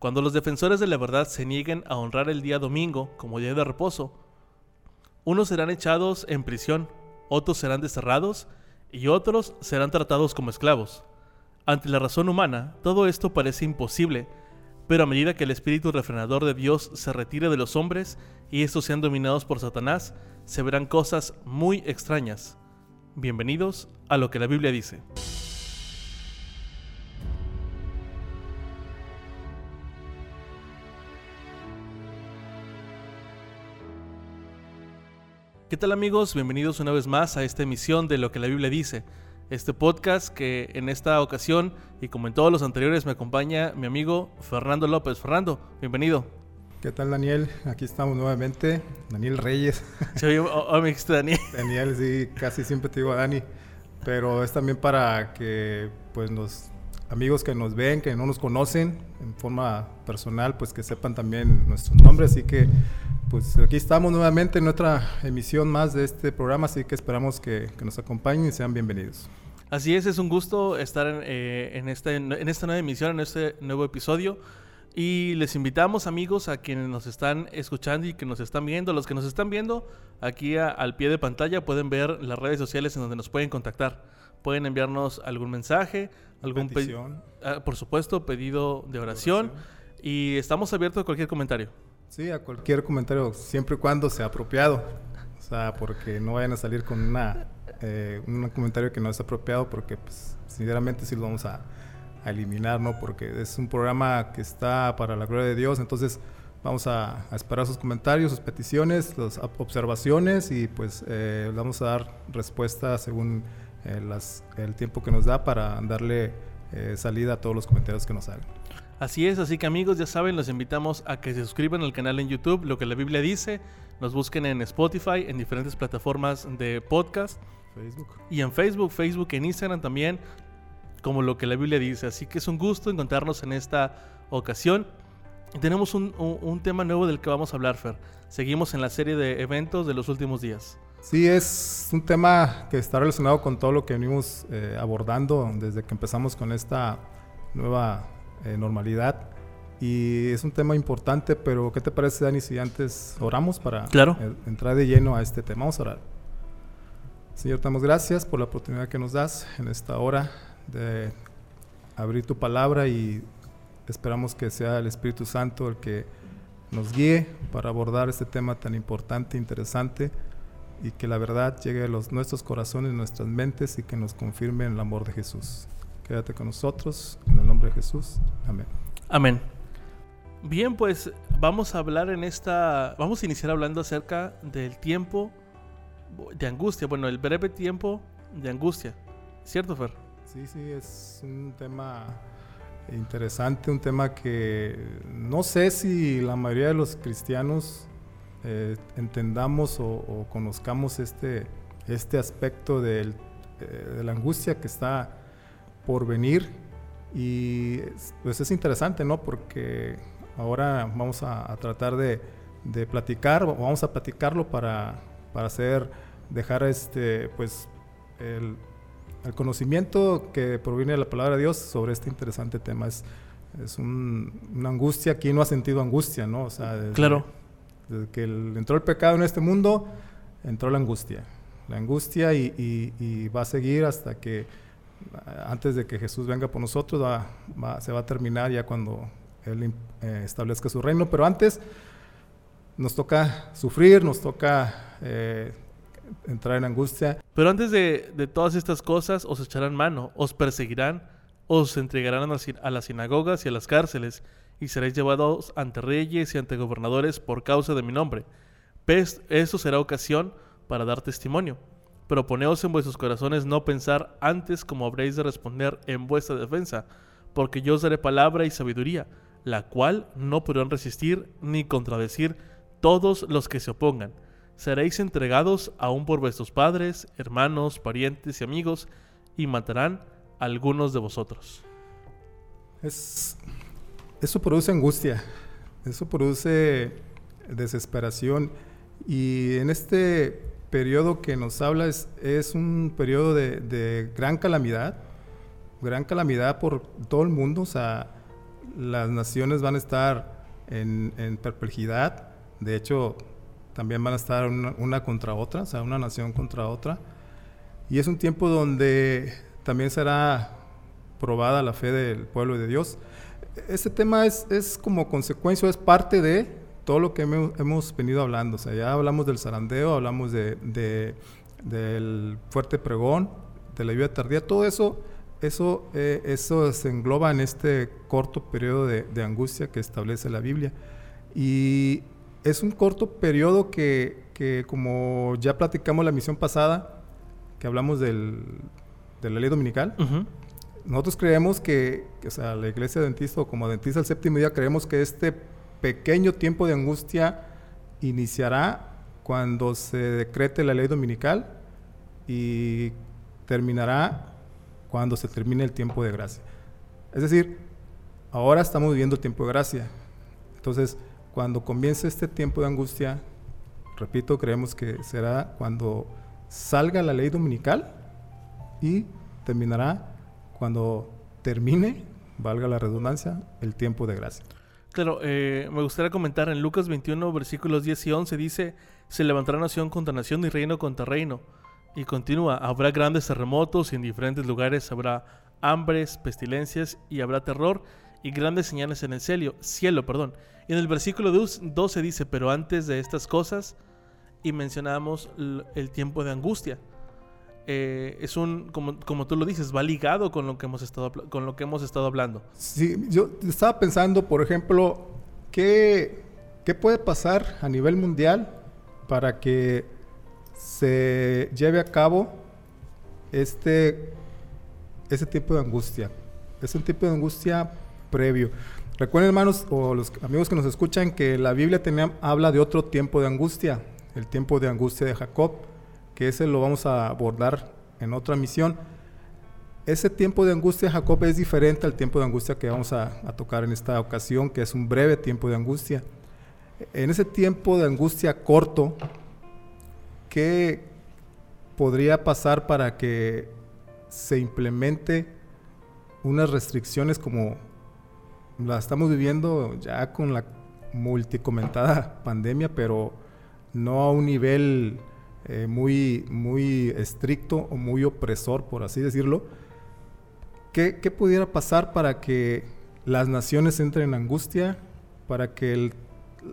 Cuando los defensores de la verdad se nieguen a honrar el día domingo como día de reposo, unos serán echados en prisión, otros serán desterrados y otros serán tratados como esclavos. Ante la razón humana, todo esto parece imposible, pero a medida que el espíritu refrenador de Dios se retire de los hombres y estos sean dominados por Satanás, se verán cosas muy extrañas. Bienvenidos a lo que la Biblia dice. ¿Qué tal amigos? Bienvenidos una vez más a esta emisión de Lo que la Biblia dice. Este podcast que en esta ocasión y como en todos los anteriores me acompaña mi amigo Fernando López. Fernando, bienvenido. ¿Qué tal Daniel? Aquí estamos nuevamente. Daniel Reyes. Sí, oh, me dijiste Daniel. Daniel, sí, casi siempre te digo Dani. Pero es también para que pues los amigos que nos ven, que no nos conocen en forma personal, pues que sepan también nuestros nombres. Así que pues aquí estamos nuevamente en otra emisión más de este programa, así que esperamos que, nos acompañen y sean bienvenidos. Así es, es un gusto estar en, eh, en, esta, en esta nueva emisión, en este nuevo episodio. Y les invitamos amigos a quienes nos están escuchando y que nos están viendo, los que nos están viendo aquí al pie de pantalla pueden ver las redes sociales en donde nos pueden contactar. Pueden enviarnos algún mensaje, algún pedido, ah, por supuesto, pedido de oración, y estamos abiertos a cualquier comentario. Sí, a cualquier comentario, siempre y cuando sea apropiado. O sea, porque no vayan a salir con una, eh, un comentario que no es apropiado, porque pues, sinceramente sí lo vamos a, eliminar, ¿no? Porque es un programa que está para la gloria de Dios, entonces vamos a, esperar sus comentarios, sus peticiones, las observaciones y pues eh, vamos a dar respuesta según eh, las, el tiempo que nos da para darle eh, salida a todos los comentarios que nos hagan. Así es, así que amigos, ya saben, los invitamos a que se suscriban al canal en YouTube, lo que la Biblia dice, nos busquen en Spotify, en diferentes plataformas de podcast. Facebook. Y en Facebook, Facebook, en Instagram también, como lo que la Biblia dice. Así que es un gusto encontrarnos en esta ocasión. tenemos un, un, tema nuevo del que vamos a hablar, Fer. Seguimos en la serie de eventos de los últimos días. Sí, es un tema que está relacionado con todo lo que venimos eh, abordando desde que empezamos con esta nueva eh, normalidad. Y es un tema importante, pero ¿qué te parece, Dani, si antes oramos para eh, entrar de lleno a este tema? Vamos a orar. Señor, te damos gracias por la oportunidad que nos das en esta hora de abrir tu palabra y esperamos que sea el Espíritu Santo el que nos guíe para abordar este tema tan importante, e interesante y que la verdad llegue a los, nuestros corazones, nuestras mentes y que nos confirme en el amor de Jesús. Quédate con nosotros, en el nombre de Jesús. Amén. Amén. Bien, pues vamos a hablar en esta, vamos a iniciar hablando acerca del tiempo de angustia, bueno, el breve tiempo de angustia. ¿Cierto, Fer? Sí, sí, es un tema interesante, un tema que no sé si la mayoría de los cristianos eh, entendamos o, conozcamos este, este aspecto eh, de la angustia que está por venir y pues es interesante, ¿no? Porque ahora vamos a, tratar de, de, platicar, vamos a platicarlo para, para hacer, dejar este, pues, el, el, conocimiento que proviene de la palabra de Dios sobre este interesante tema. Es, es una angustia, ¿quién no ha sentido angustia, no? O claro. Desde que entró el pecado en este mundo, entró la angustia. La angustia y, va a seguir hasta que antes de que Jesús venga por nosotros, se va a terminar ya cuando Él eh, establezca su reino, pero antes nos toca sufrir, nos toca eh, entrar en angustia. Pero antes de, todas estas cosas, os echarán mano, os perseguirán, os entregarán a las sinagogas y a las cárceles, y seréis llevados ante reyes y ante gobernadores por causa de mi nombre. Eso será ocasión para dar testimonio pero poneos en vuestros corazones no pensar antes como habréis de responder en vuestra defensa, porque yo os daré palabra y sabiduría, la cual no podrán resistir ni contradecir todos los que se opongan. Seréis entregados aún por vuestros padres, hermanos, parientes y amigos, y matarán a algunos de vosotros. Eso produce angustia, eso produce desesperación, y en este periodo que nos habla es, un periodo de, gran calamidad, gran calamidad por todo el mundo. O sea, las naciones van a estar en, perplejidad, de hecho también van a estar una, contra otra, o sea, una nación contra otra, y es un tiempo donde también será probada la fe del pueblo de Dios. Este tema es, es como consecuencia, es parte de todo lo que hemos, venido hablando, o sea, ya hablamos del zarandeo, hablamos de, del fuerte pregón, de la lluvia tardía, todo eso eso, eh, eso se engloba en este corto periodo de, angustia que establece la Biblia. Y es un corto periodo que, que como ya platicamos la misión pasada, que hablamos del, de la ley dominical, nosotros creemos que, o sea, la iglesia dentista o como dentista del séptimo día, creemos que este pequeño tiempo de angustia iniciará cuando se decrete la ley dominical y terminará cuando se termine el tiempo de gracia. Es decir, ahora estamos viviendo el tiempo de gracia. Entonces, cuando comience este tiempo de angustia, repito, creemos que será cuando salga la ley dominical y terminará cuando termine, valga la redundancia, el tiempo de gracia. Claro, eh, me gustaría comentar en Lucas 21, versículos 10 y 11, dice, se levantará nación contra nación y reino contra reino y continúa, habrá grandes terremotos y en diferentes lugares habrá hambres, pestilencias y habrá terror y grandes señales en el cielo, cielo perdón. Y en el versículo 12 dice, pero antes de estas cosas, y mencionamos el tiempo de angustia. Eh, es un, como, como, tú lo dices, va ligado con lo, que hemos estado, con lo que hemos estado hablando. Sí, yo estaba pensando, por ejemplo, ¿qué, qué puede pasar a nivel mundial para que se lleve a cabo este, ese tipo de angustia. Es un tipo de angustia previo. Recuerden, hermanos, o los amigos que nos escuchan, que la Biblia tenía, habla de otro tiempo de angustia, el tiempo de angustia de Jacob, que ese lo vamos a abordar en otra misión. Ese tiempo de angustia Jacob es diferente al tiempo de angustia que vamos a, a tocar en esta ocasión, que es un breve tiempo de angustia. En ese tiempo de angustia corto, ¿qué podría pasar para que se implemente unas restricciones como la estamos viviendo ya con la multicomentada pandemia, pero no a un nivel eh, muy, muy estricto o muy opresor, por así decirlo. ¿Qué, pudiera pasar para que las naciones entren en angustia, para que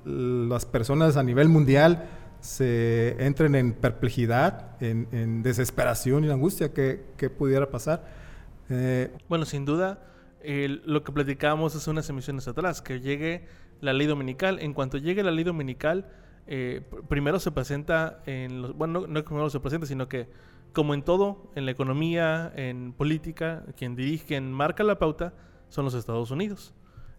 las personas a nivel mundial se entren en perplejidad, en, desesperación y angustia que, pudiera pasar. Eh, bueno, sin duda, lo que platicábamos hace unas emisiones atrás, que llegue la ley dominical. En cuanto llegue la ley dominical, eh, primero se presenta en los, bueno, no, no primero se presenta, sino que como en todo, en la economía, en política, quien dirige, quien marca la pauta, son los Estados Unidos.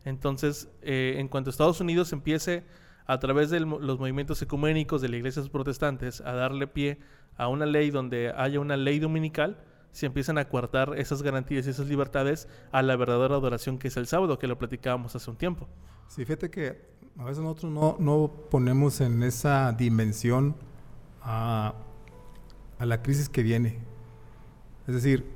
Entonces, eh, en cuanto Estados Unidos empiece a través de los movimientos ecuménicos de las iglesias protestantes a darle pie a una ley donde haya una ley dominical, se empiezan a coartar esas garantías y esas libertades a la verdadera adoración que es el sábado, que lo platicábamos hace un tiempo. Sí, fíjate que a veces nosotros no, no ponemos en esa dimensión a, la crisis que viene. Es decir,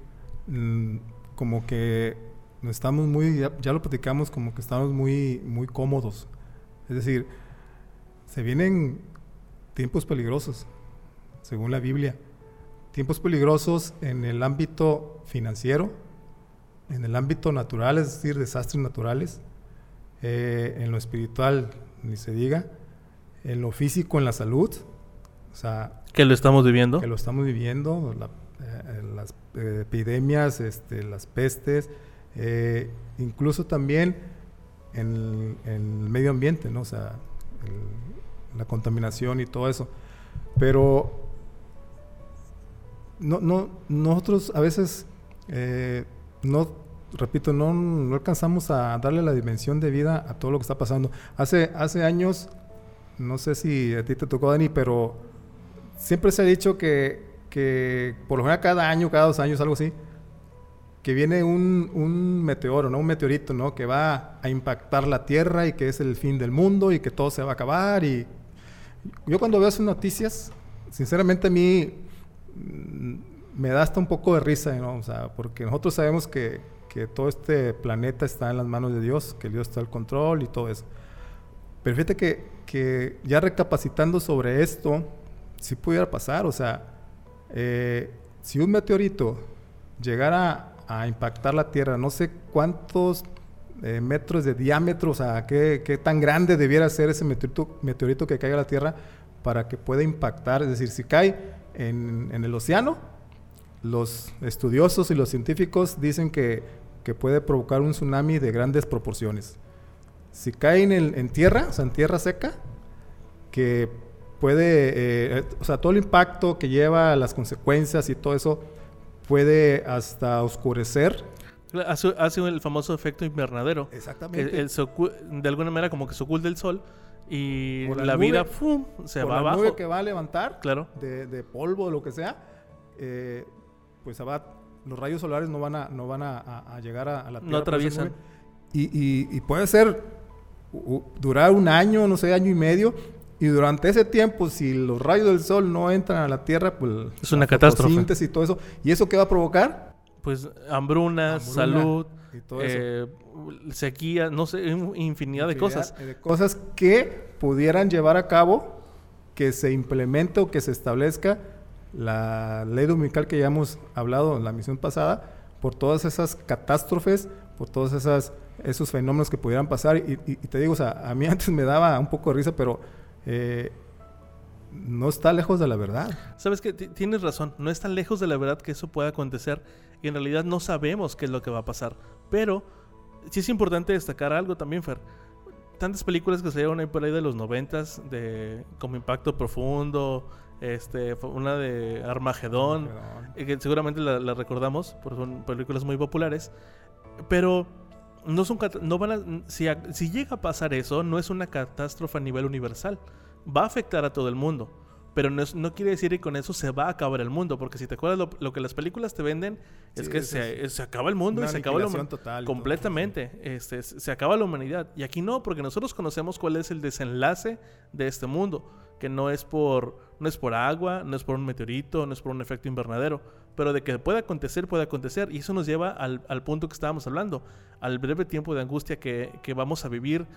mm, como que estamos muy, ya, ya, lo platicamos, como que estamos muy, muy cómodos. Es decir, se vienen tiempos peligrosos, según la Biblia. Tiempos peligrosos en el ámbito financiero, en el ámbito natural, es decir, desastres naturales, eh, en lo espiritual, ni se diga, en lo físico, en la salud, o sea... Que lo estamos viviendo. Que lo estamos viviendo, eh, las eh, epidemias, este, las pestes, incluso también en, en, el medio ambiente, ¿no? O sea, el, la contaminación y todo eso. Pero no, no, nosotros a veces no, repito, no, no, alcanzamos a darle la dimensión de vida a todo lo que está pasando. Hace, hace años, no sé si a ti te tocó, Dani, pero siempre se ha dicho que, que por lo general cada año, cada dos años, algo así, que viene un, un, meteoro, ¿no? Un meteorito, ¿no? Que va a impactar la Tierra y que es el fin del mundo y que todo se va a acabar y yo cuando veo esas noticias, sinceramente a mí mm, me da hasta un poco de risa, ¿no? O sea, porque nosotros sabemos que, que todo este planeta está en las manos de Dios, que Dios está al control y todo eso. Pero fíjate que, que ya recapacitando sobre esto, si pudiera pasar, o sea, eh, si un meteorito llegara a impactar la Tierra, no sé cuántos eh, metros de diámetro, o sea, qué, qué, tan grande debiera ser ese meteorito, meteorito que caiga a la Tierra para que pueda impactar, es decir, si cae en, en el océano, los estudiosos y los científicos dicen que, que, puede provocar un tsunami de grandes proporciones. Si cae en, el, en tierra, o sea, en tierra seca, que puede, eh, o sea, todo el impacto que lleva, las consecuencias y todo eso, puede hasta oscurecer. Hace, hace el famoso efecto invernadero. Exactamente. El, de alguna manera como que se oculta el sol y la, la, vida ¡fum! se por va la abajo. nube que va a levantar, claro. de, de polvo, lo que sea, eh, pues va, los rayos solares no van a, no van a, a, a llegar a, la Tierra. No atraviesan. Y, y, y, puede ser u, durar un año, no sé, año y medio. Y durante ese tiempo, si los rayos del sol no entran a la Tierra, pues es una catástrofe. y todo eso. ¿Y eso qué va a provocar? Pues hambrunas, Hambruna salud, y todo eh, sequía, no sé, infinidad, infinidad de cosas. De cosas que pudieran llevar a cabo que se implemente o que se establezca la ley dominical que ya hemos hablado en la misión pasada, por todas esas catástrofes, por todos esas, esos fenómenos que pudieran pasar. Y, y, te digo, o sea, a mí antes me daba un poco de risa, pero eh, no está lejos de la verdad. Sabes que tienes razón, no es tan lejos de la verdad que eso pueda acontecer y en realidad no sabemos qué es lo que va a pasar. Pero sí es importante destacar algo también, Fer. Tantas películas que salieron ahí por ahí de los noventas, de como Impacto Profundo, este, una de Armagedón, eh, que seguramente la, la, recordamos, porque son películas muy populares, pero no son no van a, si, a, si llega a pasar eso, no es una catástrofe a nivel universal, va a afectar a todo el mundo. Pero no, es, no, quiere decir que con eso se va a acabar el mundo, porque si te acuerdas lo, lo que las películas te venden es sí, que se, es, se, acaba el mundo y se acaba la humanidad completamente, este, se acaba la humanidad. Y aquí no, porque nosotros conocemos cuál es el desenlace de este mundo, que no es por no es por agua, no es por un meteorito, no es por un efecto invernadero, pero de que puede acontecer, puede acontecer. Y eso nos lleva al, al punto que estábamos hablando, al breve tiempo de angustia que, que vamos a vivir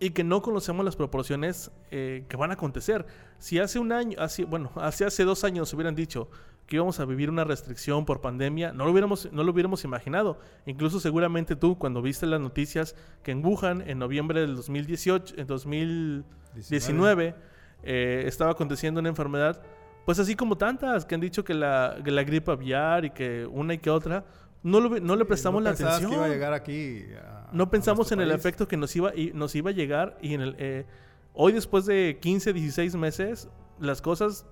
y que no conocemos las proporciones eh, que van a acontecer. Si hace un año, así, bueno, hace, hace dos años hubieran dicho que íbamos a vivir una restricción por pandemia, no lo hubiéramos, no lo hubiéramos imaginado. Incluso seguramente tú, cuando viste las noticias que en Wuhan, en noviembre del 2018, en 2019, eh, estaba aconteciendo una enfermedad, pues así como tantas que han dicho que la, que la gripe aviar y que una y que otra, no, lo, no le prestamos no la atención. Que iba a llegar aquí a, no pensamos en el efecto que nos iba, y nos iba a llegar y en el, eh, hoy después de 15, 16 meses, las cosas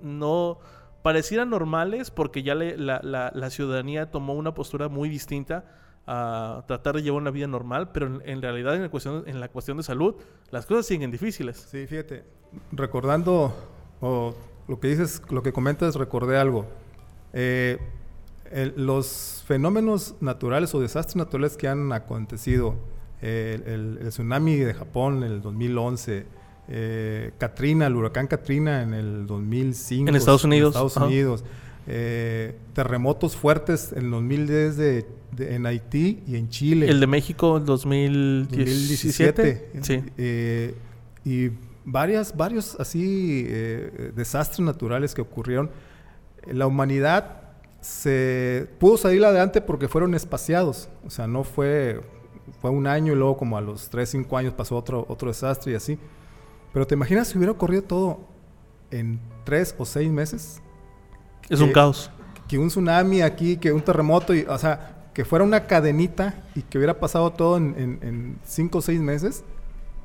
no parecieran normales porque ya le, la, la, la, ciudadanía tomó una postura muy distinta a tratar de llevar una vida normal, pero en, en realidad en la, cuestión, en la cuestión de salud las cosas siguen difíciles. Sí, fíjate, recordando o lo que dices, lo que comentas, recordé algo. Eh, el, los fenómenos naturales o desastres naturales que han acontecido, eh, el, el, tsunami de Japón en el 2011, eh, Katrina, el huracán Katrina en el 2005. En Estados Unidos. En Estados Unidos. Eh, terremotos fuertes en el 2010 de, de, en Haití y en Chile. El de México en 2017. 2017. Sí. Eh, y varias, varios así desastres naturales que ocurrieron. La humanidad se pudo salir adelante porque fueron espaciados. O sea, no fue, fue un año y luego como a los 3, 5 años pasó otro, otro desastre y así. Pero te imaginas si hubiera ocurrido todo en 3 o 6 meses. Es que, un caos. Que un tsunami aquí, que un terremoto, y, o sea, que fuera una cadenita y que hubiera pasado todo en 5 o 6 meses.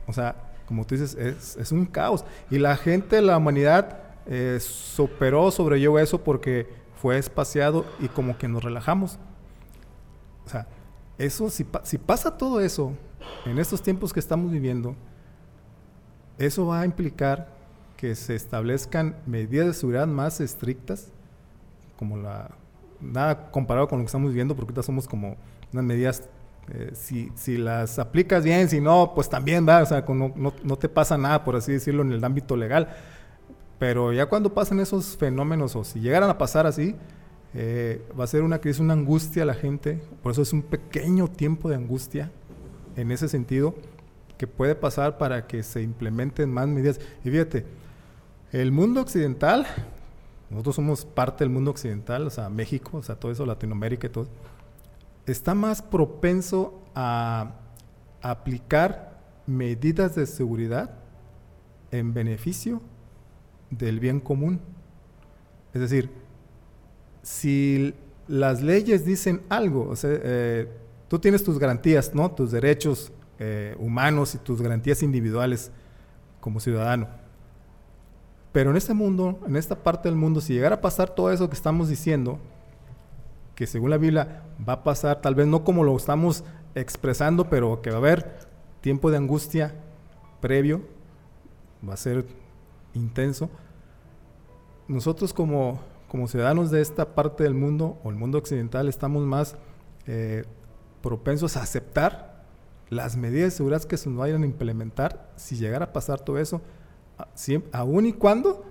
O sea, como tú dices, es, es, un caos. Y la gente, la humanidad, eh, superó, sobrellevó eso porque fue espaciado y como que nos relajamos. O sea, eso, si, si pasa todo eso en estos tiempos que estamos viviendo, eso va a implicar que se establezcan medidas de seguridad más estrictas, como la nada comparado con lo que estamos viviendo, porque ahorita somos como unas medidas, eh, si, si, las aplicas bien, si no, pues también va, o sea, no, no, no, te pasa nada, por así decirlo, en el ámbito legal. Pero ya cuando pasan esos fenómenos, o si llegaran a pasar así, eh, va a ser una crisis, una angustia a la gente, por eso es un pequeño tiempo de angustia en ese sentido que puede pasar para que se implementen más medidas. Y fíjate, el mundo occidental, nosotros somos parte del mundo occidental, o sea, México, o sea, todo eso, Latinoamérica y todo, está más propenso a aplicar medidas de seguridad en beneficio del bien común. Es decir, si las leyes dicen algo, o sea, eh, tú tienes tus garantías, ¿no? Tus derechos eh, humanos y tus garantías individuales como ciudadano. Pero en este mundo, en esta parte del mundo, si llegara a pasar todo eso que estamos diciendo, que según la Biblia va a pasar, tal vez no como lo estamos expresando, pero que va a haber tiempo de angustia previo, va a ser intenso. Nosotros como, ciudadanos de esta parte del mundo, o el mundo occidental, estamos más eh, propensos a aceptar las medidas de seguridad que se nos vayan a implementar si llegara a pasar todo eso, aún y cuando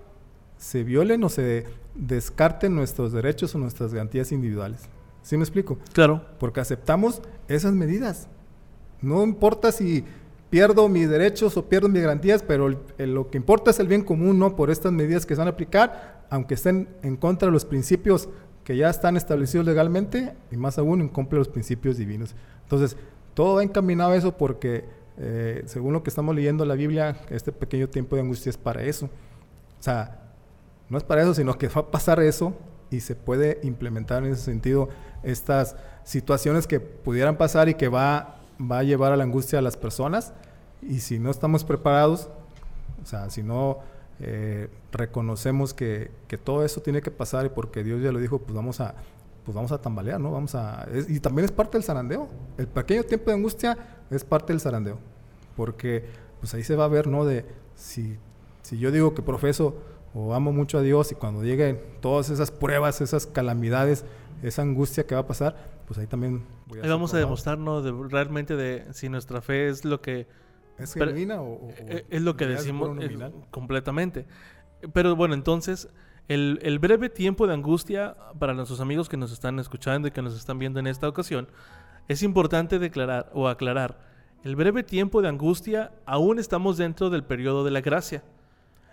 se violen o se descarten nuestros derechos o nuestras garantías individuales. ¿Sí me explico? Claro. Porque aceptamos esas medidas. No importa si pierdo mis derechos o pierdo mis garantías, pero lo que importa es el bien común, ¿no? Por estas medidas que se van a aplicar, aunque estén en contra de los principios que ya están establecidos legalmente y más aún en contra de los principios divinos. Entonces, todo va encaminado a eso porque, eh, según lo que estamos leyendo en la Biblia, este pequeño tiempo de angustia es para eso. O sea, no es para eso, sino que va a pasar eso y se puede implementar en ese sentido estas situaciones que pudieran pasar y que va, va a llevar a la angustia a las personas. Y si no estamos preparados, o sea, si no eh, reconocemos que, que, todo eso tiene que pasar y porque Dios ya lo dijo, pues vamos a, pues vamos a tambalear, ¿no? Vamos a... y también es parte del zarandeo. El pequeño tiempo de angustia es parte del zarandeo. Porque pues ahí se va a ver, ¿no? De si, si yo digo que profeso o amo mucho a Dios y cuando lleguen todas esas pruebas, esas calamidades, esa angustia que va a pasar, pues ahí también voy a... Ahí vamos a demostrarnos de, realmente de si nuestra fe es lo que... ¿Es genuina o, e, es, lo que decimos completamente? Pero bueno, entonces el, breve tiempo de angustia para nuestros amigos que nos están escuchando y que nos están viendo en esta ocasión, es importante declarar o aclarar, el breve tiempo de angustia aún estamos dentro del periodo de la gracia.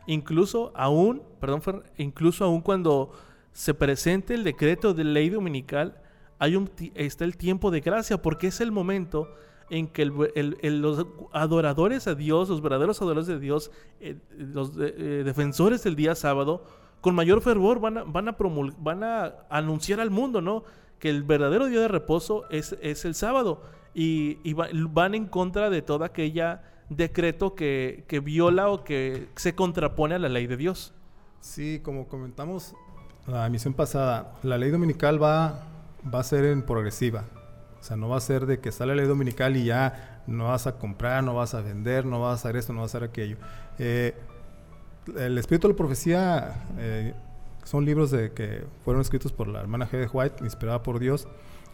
Incluso aún, perdón, incluso aún cuando se presente el decreto de ley dominical, hay un, está el tiempo de gracia porque es el momento en que los adoradores a Dios, los verdaderos adoradores de Dios, eh, los eh, defensores del día sábado, con mayor fervor van a, van a, van a anunciar al mundo, ¿no? Que el verdadero día de reposo es, es el sábado y, van en contra de todo aquella decreto que, viola o que se contrapone a la ley de Dios. Sí, como comentamos la emisión pasada, la ley dominical va, va a ser en progresiva. O sea, no va a ser de que sale la ley dominical y ya no vas a comprar, no vas a vender, no vas a hacer esto, no vas a hacer aquello. Eh, el Espíritu de la Profecía eh, son libros de, que fueron escritos por la hermana G. White, inspirada por Dios.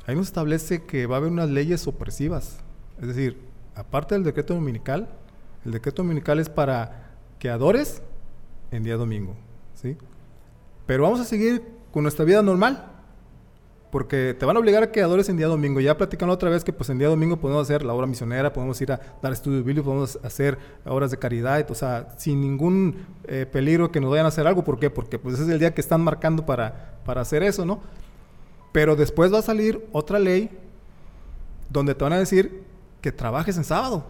Ahí nos establece que va a haber unas leyes opresivas. Es decir, aparte del decreto dominical, el decreto dominical es para que adores en día domingo. ¿sí? Pero vamos a seguir con nuestra vida normal. Porque te van a obligar a que adores en día domingo. Ya platicando otra vez que pues en día domingo podemos hacer la obra misionera, podemos ir a dar estudios bíblicos, podemos hacer obras de caridad, o sea, sin ningún eh, peligro que nos vayan a hacer algo. ¿Por qué? Porque pues es el día que están marcando para, para hacer eso, ¿no? Pero después va a salir otra ley donde te van a decir que trabajes en sábado.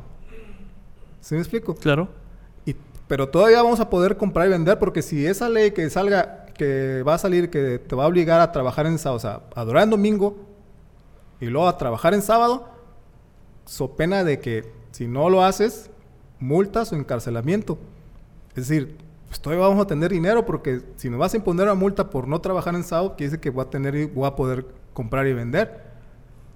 ¿Sí me explico? Claro. Y, pero todavía vamos a poder comprar y vender porque si esa ley que salga que va a salir que te va a obligar a trabajar en sábado, o sea, adorar en domingo y luego a trabajar en sábado, so pena de que si no lo haces, multas o encarcelamiento. Es decir, pues todavía vamos a tener dinero porque si me vas a imponer una multa por no trabajar en sábado, quiere decir que voy a tener voy a poder comprar y vender.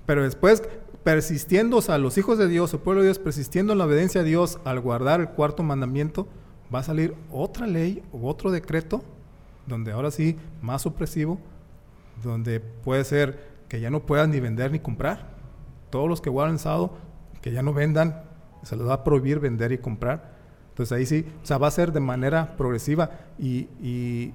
Pero después, persistiendo, o sea, los hijos de Dios, el pueblo de Dios, persistiendo en la obediencia a Dios al guardar el cuarto mandamiento, va a salir otra ley u otro decreto donde ahora sí, más opresivo, donde puede ser que ya no puedan ni vender ni comprar. Todos los que guardan sábado, que ya no vendan, se les va a prohibir vender y comprar. Entonces ahí sí, o sea, va a ser de manera progresiva y,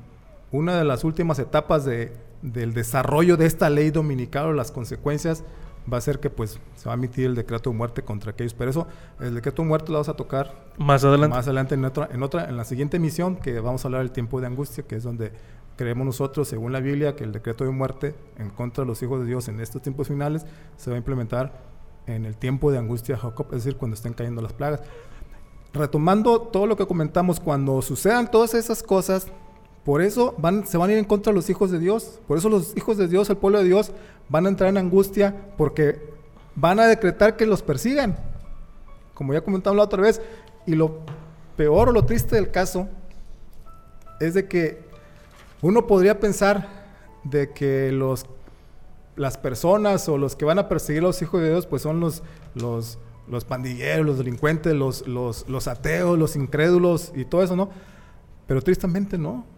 una de las últimas etapas de, del desarrollo de esta ley dominical o las consecuencias va a ser que pues se va a emitir el decreto de muerte contra aquellos. Pero eso, el decreto de muerte lo vamos a tocar más adelante. Más adelante en otra, en otra, en la siguiente emisión, que vamos a hablar del tiempo de angustia, que es donde creemos nosotros, según la Biblia, que el decreto de muerte en contra de los hijos de Dios en estos tiempos finales se va a implementar en el tiempo de angustia de Jacob, es decir, cuando estén cayendo las plagas. Retomando todo lo que comentamos, cuando sucedan todas esas cosas, por eso se van a ir en contra de los hijos de Dios. Por eso los hijos de Dios, el pueblo de Dios, van a entrar en angustia porque van a decretar que los persigan. Como ya comentamos la otra vez. Y lo peor o lo triste del caso es de que uno podría pensar de que los, las personas o los que van a perseguir a los hijos de Dios pues son los, los, los pandilleros, los delincuentes, los, los, los ateos, los incrédulos y todo eso, ¿no? Pero tristemente no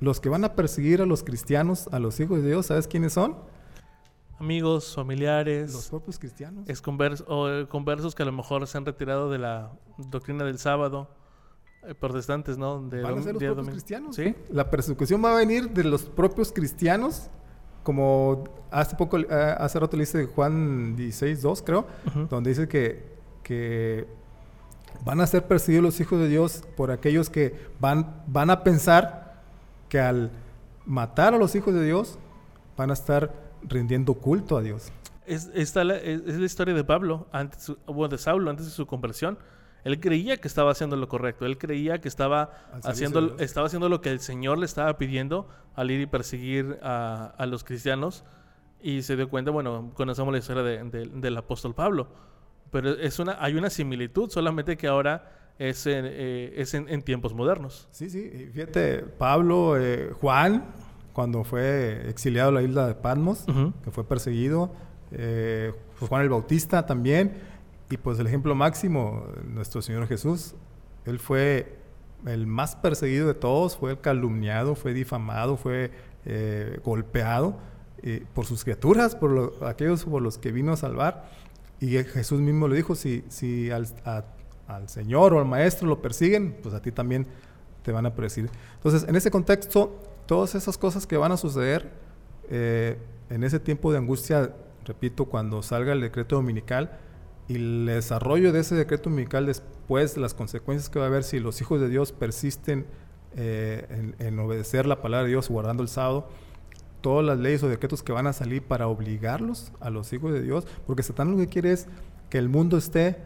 los que van a perseguir a los cristianos, a los hijos de Dios, ¿sabes quiénes son? Amigos, familiares. Los propios cristianos. Es o eh, conversos que a lo mejor se han retirado de la doctrina del sábado. Eh, protestantes, ¿no? De van a ser los propios cristianos. ¿Sí? La persecución va a venir de los propios cristianos. Como hace poco, eh, hace rato le dice Juan 16, 2, creo, donde dice que, que van a ser perseguidos los hijos de Dios por aquellos que van, van a pensar que al matar a los hijos de Dios van a estar rindiendo culto a Dios. Es, esta la, es, la historia de Pablo, antes, o de Saulo, antes de su conversión. Él creía que estaba haciendo lo correcto. Él creía que estaba haciendo, estaba haciendo lo que el Señor le estaba pidiendo al ir y perseguir a, a los cristianos. Y se dio cuenta, bueno, conocemos la historia del apóstol Pablo. Pero es una, hay una similitud, solamente que ahora es en, eh, es en, tiempos modernos. Sí, sí. Fíjate, Pablo, eh, Juan, cuando fue exiliado a la isla de Patmos, que fue perseguido, eh, pues Juan el Bautista también, y pues el ejemplo máximo, nuestro Señor Jesús, él fue el más perseguido de todos, fue el calumniado, fue difamado, fue golpeado por sus criaturas, por aquellos por los que vino a salvar. Y Jesús mismo le dijo, si, si al, a al Señor o al Maestro lo persiguen, pues a ti también te van a perseguir. Entonces, en ese contexto, todas esas cosas que van a suceder eh, en ese tiempo de angustia, repito, cuando salga el decreto dominical y el desarrollo de ese decreto dominical después, las consecuencias que va a haber si los hijos de Dios persisten eh, en, obedecer la palabra de Dios guardando el sábado, todas las leyes o decretos que van a salir para obligarlos a los hijos de Dios, porque Satán lo que quiere es que el mundo esté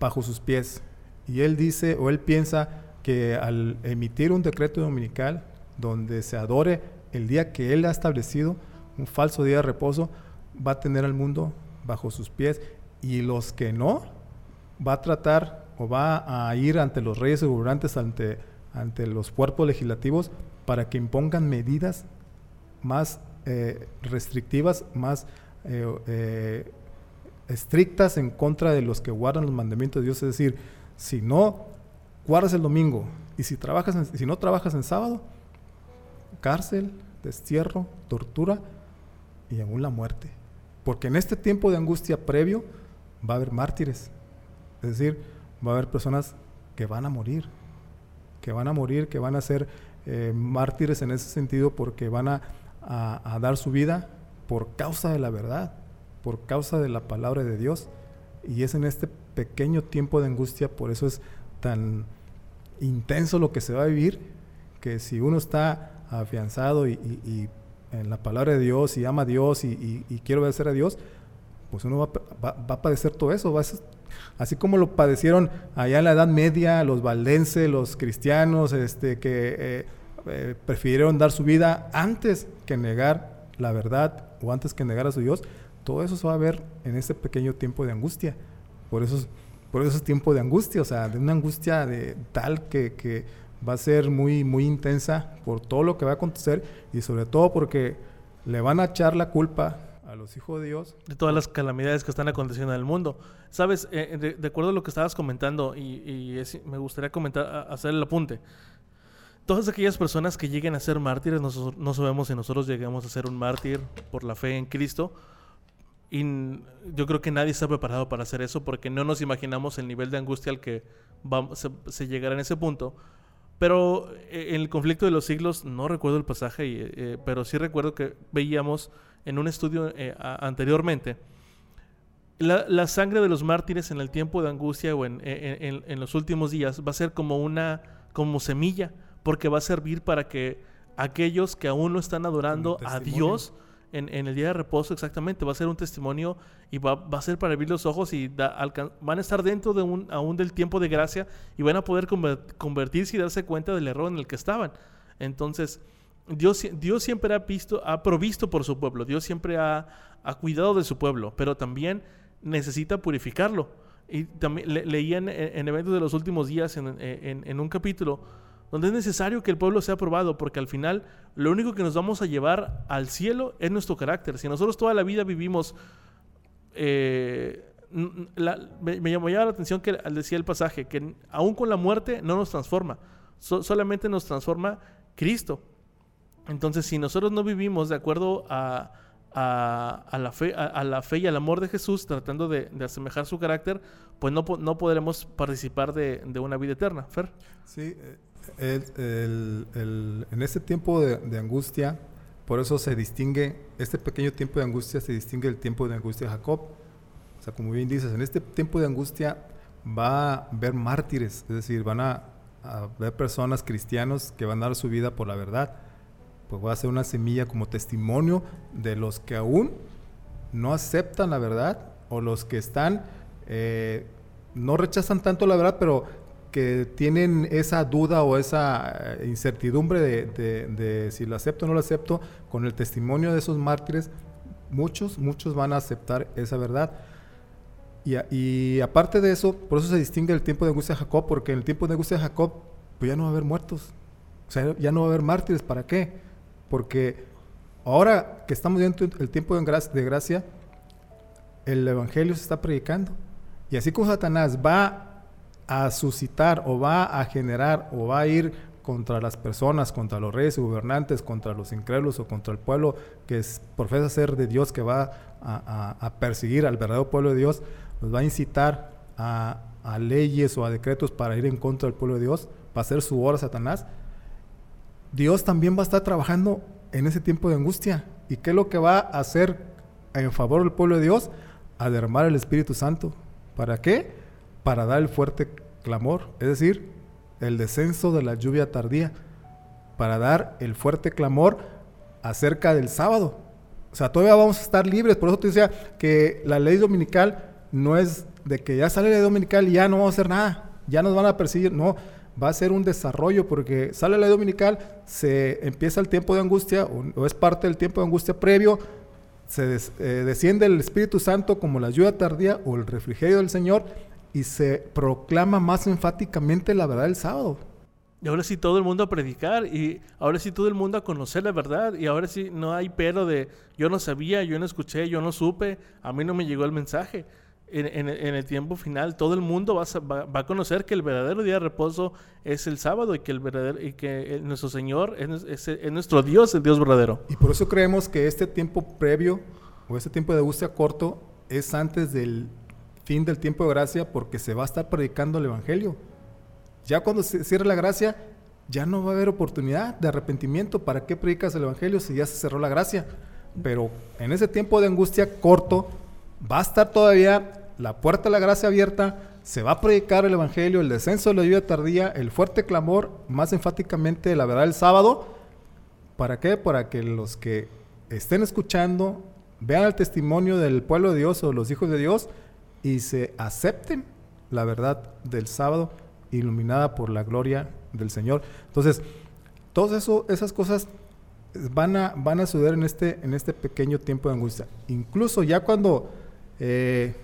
bajo sus pies. Y él dice o él piensa que al emitir un decreto dominical donde se adore el día que él ha establecido, un falso día de reposo, va a tener al mundo bajo sus pies y los que no, va a tratar o va a ir ante los reyes y gobernantes, ante, ante los cuerpos legislativos, para que impongan medidas más eh, restrictivas, más eh, eh, estrictas en contra de los que guardan los mandamientos de Dios. Es decir, si no guardas el domingo y si, trabajas si no trabajas en sábado, cárcel, destierro, tortura y aún la muerte. Porque en este tiempo de angustia previo va a haber mártires. Es decir, va a haber personas que van a morir, que van a morir, que van a ser eh, mártires en ese sentido porque van a dar su vida por causa de la verdad por causa de la palabra de Dios. Y es en este pequeño tiempo de angustia, por eso es tan intenso lo que se va a vivir, que si uno está afianzado y, en la palabra de Dios y ama a Dios y, quiere obedecer a Dios, pues uno va, a padecer todo eso. Va así como lo padecieron allá en la Edad Media los valdenses, los cristianos, este, que eh, eh, prefirieron dar su vida antes que negar la verdad o antes que negar a su Dios, todo eso se va a ver en ese pequeño tiempo de angustia. Por eso, por eso es tiempo de angustia, o sea, de una angustia de tal que, va a ser muy, muy intensa por todo lo que va a acontecer y sobre todo porque le van a echar la culpa a los hijos de Dios. De todas las calamidades que están aconteciendo en el mundo. Sabes, eh, de, acuerdo a lo que estabas comentando, y, me gustaría comentar, hacer el apunte. Todas aquellas personas que lleguen a ser mártires, no sabemos si nosotros llegamos a ser un mártir por la fe en Cristo, y yo creo que nadie está preparado para hacer eso porque no nos imaginamos el nivel de angustia al que vamos, se, llegará en ese punto. Pero eh, en el conflicto de los siglos, no recuerdo el pasaje, eh, pero sí recuerdo que veíamos en un estudio anteriormente, la, sangre de los mártires en el tiempo de angustia o en, en, los últimos días va a ser como una como semilla, porque va a servir para que aquellos que aún no están adorando a Dios en, el día de reposo, exactamente, va a ser un testimonio y va, a ser para abrir los ojos y van a estar dentro de un, aún del tiempo de gracia y van a poder convertirse y darse cuenta del error en el que estaban. Entonces, Dios, Dios siempre ha, visto, ha provisto por su pueblo, Dios siempre ha, cuidado de su pueblo, pero también necesita purificarlo. Y también leían en, eventos de los últimos días, en, un capítulo, donde es necesario que el pueblo sea aprobado, porque al final lo único que nos vamos a llevar al cielo es nuestro carácter. Si nosotros toda la vida vivimos... Eh, me, llamó la atención que decía el pasaje, que aún con la muerte no nos transforma, solamente nos transforma Cristo. Entonces, si nosotros no vivimos de acuerdo a, a, la, fe, a, la fe y al amor de Jesús, tratando de, asemejar su carácter, pues no, no podremos participar de, una vida eterna. Fer. Sí, eh, en este tiempo de, angustia, por eso se distingue, este pequeño tiempo de angustia se distingue del tiempo de angustia de Jacob. O sea, como bien dices, en este tiempo de angustia va a haber mártires, es decir, van a, a ver personas cristianos que van a dar su vida por la verdad pues voy a hacer una semilla como testimonio de los que aún no aceptan la verdad o los que están, eh, no rechazan tanto la verdad, pero que tienen esa duda o esa eh, incertidumbre de, si lo acepto o no lo acepto, con el testimonio de esos mártires, muchos, muchos van a aceptar esa verdad. Y, aparte de eso, por eso se distingue el tiempo de angustia de Jacob, porque en el tiempo de angustia de Jacob, pues ya no va a haber muertos. O sea, ya no va a haber mártires. ¿Para qué? Porque ahora que estamos viendo el tiempo de gracia, el Evangelio se está predicando. Y así como Satanás va a suscitar o va a generar o va a ir contra las personas, contra los reyes y gobernantes, contra los incrédulos o contra el pueblo que es, profesa ser de Dios, que va a, perseguir al verdadero pueblo de Dios, los va a incitar a, a, leyes o a decretos para ir en contra del pueblo de Dios, va a ser su hora Satanás. Dios también va a estar trabajando en ese tiempo de angustia. ¿Y qué es lo que va a hacer en favor del pueblo de Dios? A derramar el Espíritu Santo. ¿Para qué? Para dar el fuerte clamor, es decir, el descenso de la lluvia tardía, para dar el fuerte clamor acerca del sábado. O sea, todavía vamos a estar libres. Por eso te decía que la ley dominical no es de que ya sale la ley dominical y ya no vamos a hacer nada, ya nos van a perseguir. No, va a ser un desarrollo porque sale la ley dominical, se empieza el tiempo de angustia o, es parte del tiempo de angustia previo, se eh, desciende el Espíritu Santo como la lluvia tardía o el refrigerio del Señor y se proclama más enfáticamente la verdad del sábado. Y ahora sí todo el mundo a predicar y ahora sí todo el mundo a conocer la verdad y ahora sí no hay pero de yo no sabía, yo no escuché, yo no supe, a mí no me llegó el mensaje en, el tiempo final todo el mundo va a, conocer que el verdadero día de reposo es el sábado y que el verdadero y que nuestro Señor es, nuestro Dios, el Dios verdadero. Y por eso creemos que este tiempo previo o este tiempo de angustia corto es antes del fin del tiempo de gracia porque se va a estar predicando el evangelio. Ya cuando se cierre la gracia, ya no va a haber oportunidad de arrepentimiento. ¿Para qué predicas el evangelio si ya se cerró la gracia? Pero en ese tiempo de angustia corto va a estar todavía la puerta de la gracia abierta, se va a predicar el Evangelio, el descenso de la lluvia tardía, el fuerte clamor, más enfáticamente la verdad el sábado. ¿Para qué? Para que los que estén escuchando vean el testimonio del pueblo de Dios o los hijos de Dios y se acepten la verdad del sábado iluminada por la gloria del Señor. Entonces, todas esas cosas van a, van suceder en este, en este pequeño tiempo de angustia. Incluso ya cuando eh,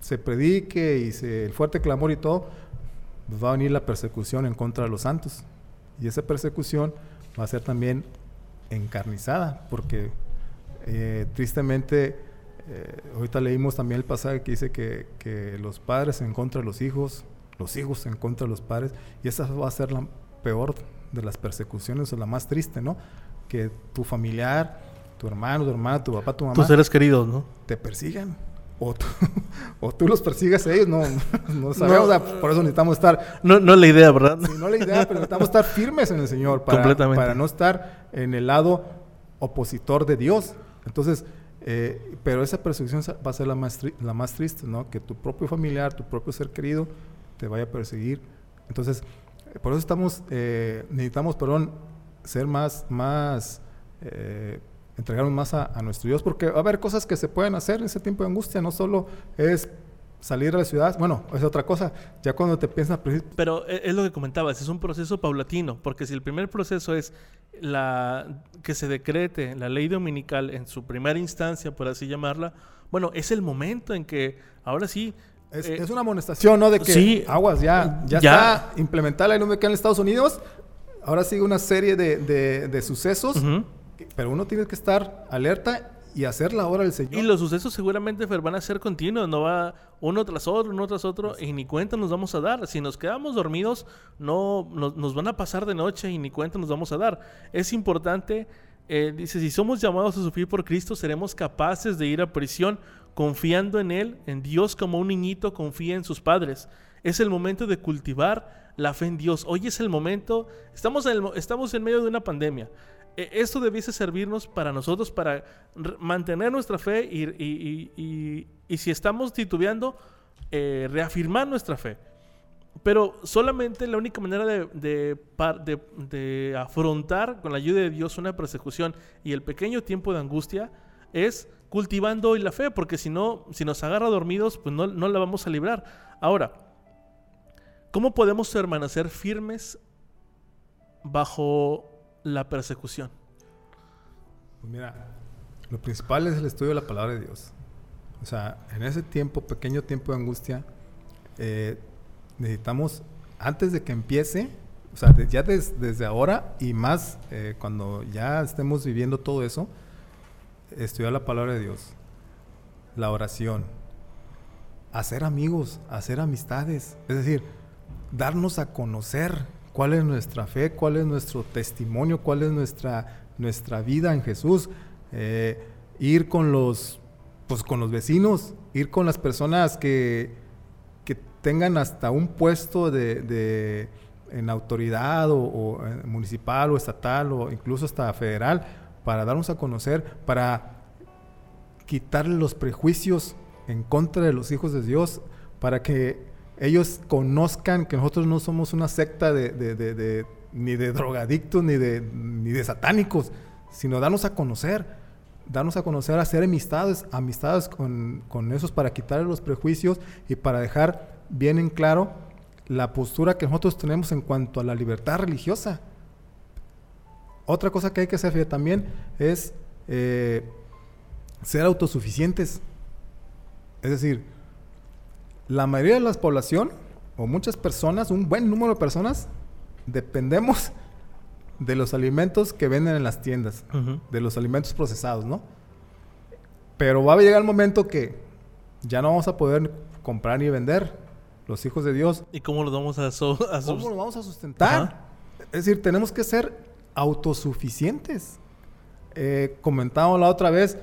se predique y el fuerte clamor y todo, pues va a venir la persecución en contra de los santos. Y esa persecución va a ser también encarnizada, porque eh, tristemente, eh, ahorita leímos también el pasaje que dice que, que, los padres en contra de los hijos, los hijos en contra de los padres, y esa va a ser la peor de las persecuciones o la más triste, ¿no? Que tu familiar, tu hermano, tu hermana, tu papá, tu mamá. Tus seres queridos, ¿no? Te persigan o tú, o tú los persigues a ellos, no, no sabemos, o sea, por eso necesitamos estar, No, no es la idea, ¿verdad? sí, no la idea, pero necesitamos estar firmes en el Señor para, Completamente. para no estar en el lado opositor de Dios. Entonces, eh, pero esa persecución va a ser la más, la más triste, ¿no? Que tu propio familiar, tu propio ser querido te vaya a perseguir. Entonces, eh, por eso estamos, eh, necesitamos, perdón, ser más, más, eh, entregarnos más a, a nuestro Dios, porque va a haber cosas que se pueden hacer en ese tiempo de angustia, no solo es salir a la ciudad, bueno, es otra cosa, ya cuando te piensas, pues, Pero e- es lo que comentabas, es un proceso paulatino, porque si el primer proceso es la que se decrete la ley dominical en su primera instancia, por así llamarla, bueno, es el momento en que ahora sí es, eh, es una amonestación, ¿no? De que sí, aguas, ya, ya, ya. está implementada la ley en Estados Unidos, ahora sigue una serie de, de- de sucesos, ujú. pero uno tiene que estar alerta y hacer la obra del Señor. Y los sucesos seguramente van a ser continuos, no va uno tras otro, uno tras otro, y ni cuenta nos vamos a dar. Si nos quedamos dormidos, no nos, nos van a pasar de noche y ni cuenta nos vamos a dar. Es importante, eh, dice, si somos llamados a sufrir por Cristo, seremos capaces de ir a prisión confiando en Él, en Dios como un niñito confía en sus padres. Es el momento de cultivar la fe en Dios. Hoy es el momento, estamos en, el mo- estamos en medio de una pandemia. Eh, Esto debiese servirnos para nosotros, para mantener nuestra fe y, y- y- y- si estamos titubeando, eh, reafirmar nuestra fe. Pero solamente la única manera de, de- de afrontar con la ayuda de Dios una persecución y el pequeño tiempo de angustia es cultivando hoy la fe, porque si no, si nos agarra dormidos, pues no, no la vamos a librar. Ahora, ¿cómo podemos permanecer firmes bajo la persecución? Pues mira, lo principal es el estudio de la palabra de Dios. O sea, en ese tiempo, pequeño tiempo de angustia, eh, necesitamos, antes de que empiece, o sea, de- ya des- desde ahora y más eh, cuando ya estemos viviendo todo eso, estudiar la palabra de Dios, la oración, hacer amigos, hacer amistades, es decir, darnos a conocer cuál es nuestra fe, cuál es nuestro testimonio, cuál es nuestra, nuestra vida en Jesús, eh, ir con los, pues con los vecinos, ir con las personas que, que tengan hasta un puesto de, de- en autoridad o, eh, municipal o estatal o incluso hasta federal para darnos a conocer, para quitarle los prejuicios en contra de los hijos de Dios, para que ellos conozcan que nosotros no somos una secta de, de- de- ni de drogadictos ni de, ni de satánicos, sino darnos a conocer, darnos a conocer, hacer amistades, amistades con, con esos para quitarle los prejuicios y para dejar bien en claro la postura que nosotros tenemos en cuanto a la libertad religiosa. Otra cosa que hay que hacer también es eh, ser autosuficientes. Es decir, la mayoría de la población, o muchas personas, un buen número de personas, dependemos de los alimentos que venden en las tiendas, de los alimentos procesados, ¿no? Pero va a llegar el momento que ya no vamos a poder comprar ni vender los hijos de Dios. ¿Y cómo los vamos a, so- a sus- ¿Cómo lo vamos a sustentar? Es decir, tenemos que ser autosuficientes. Eh, comentábamos la otra vez,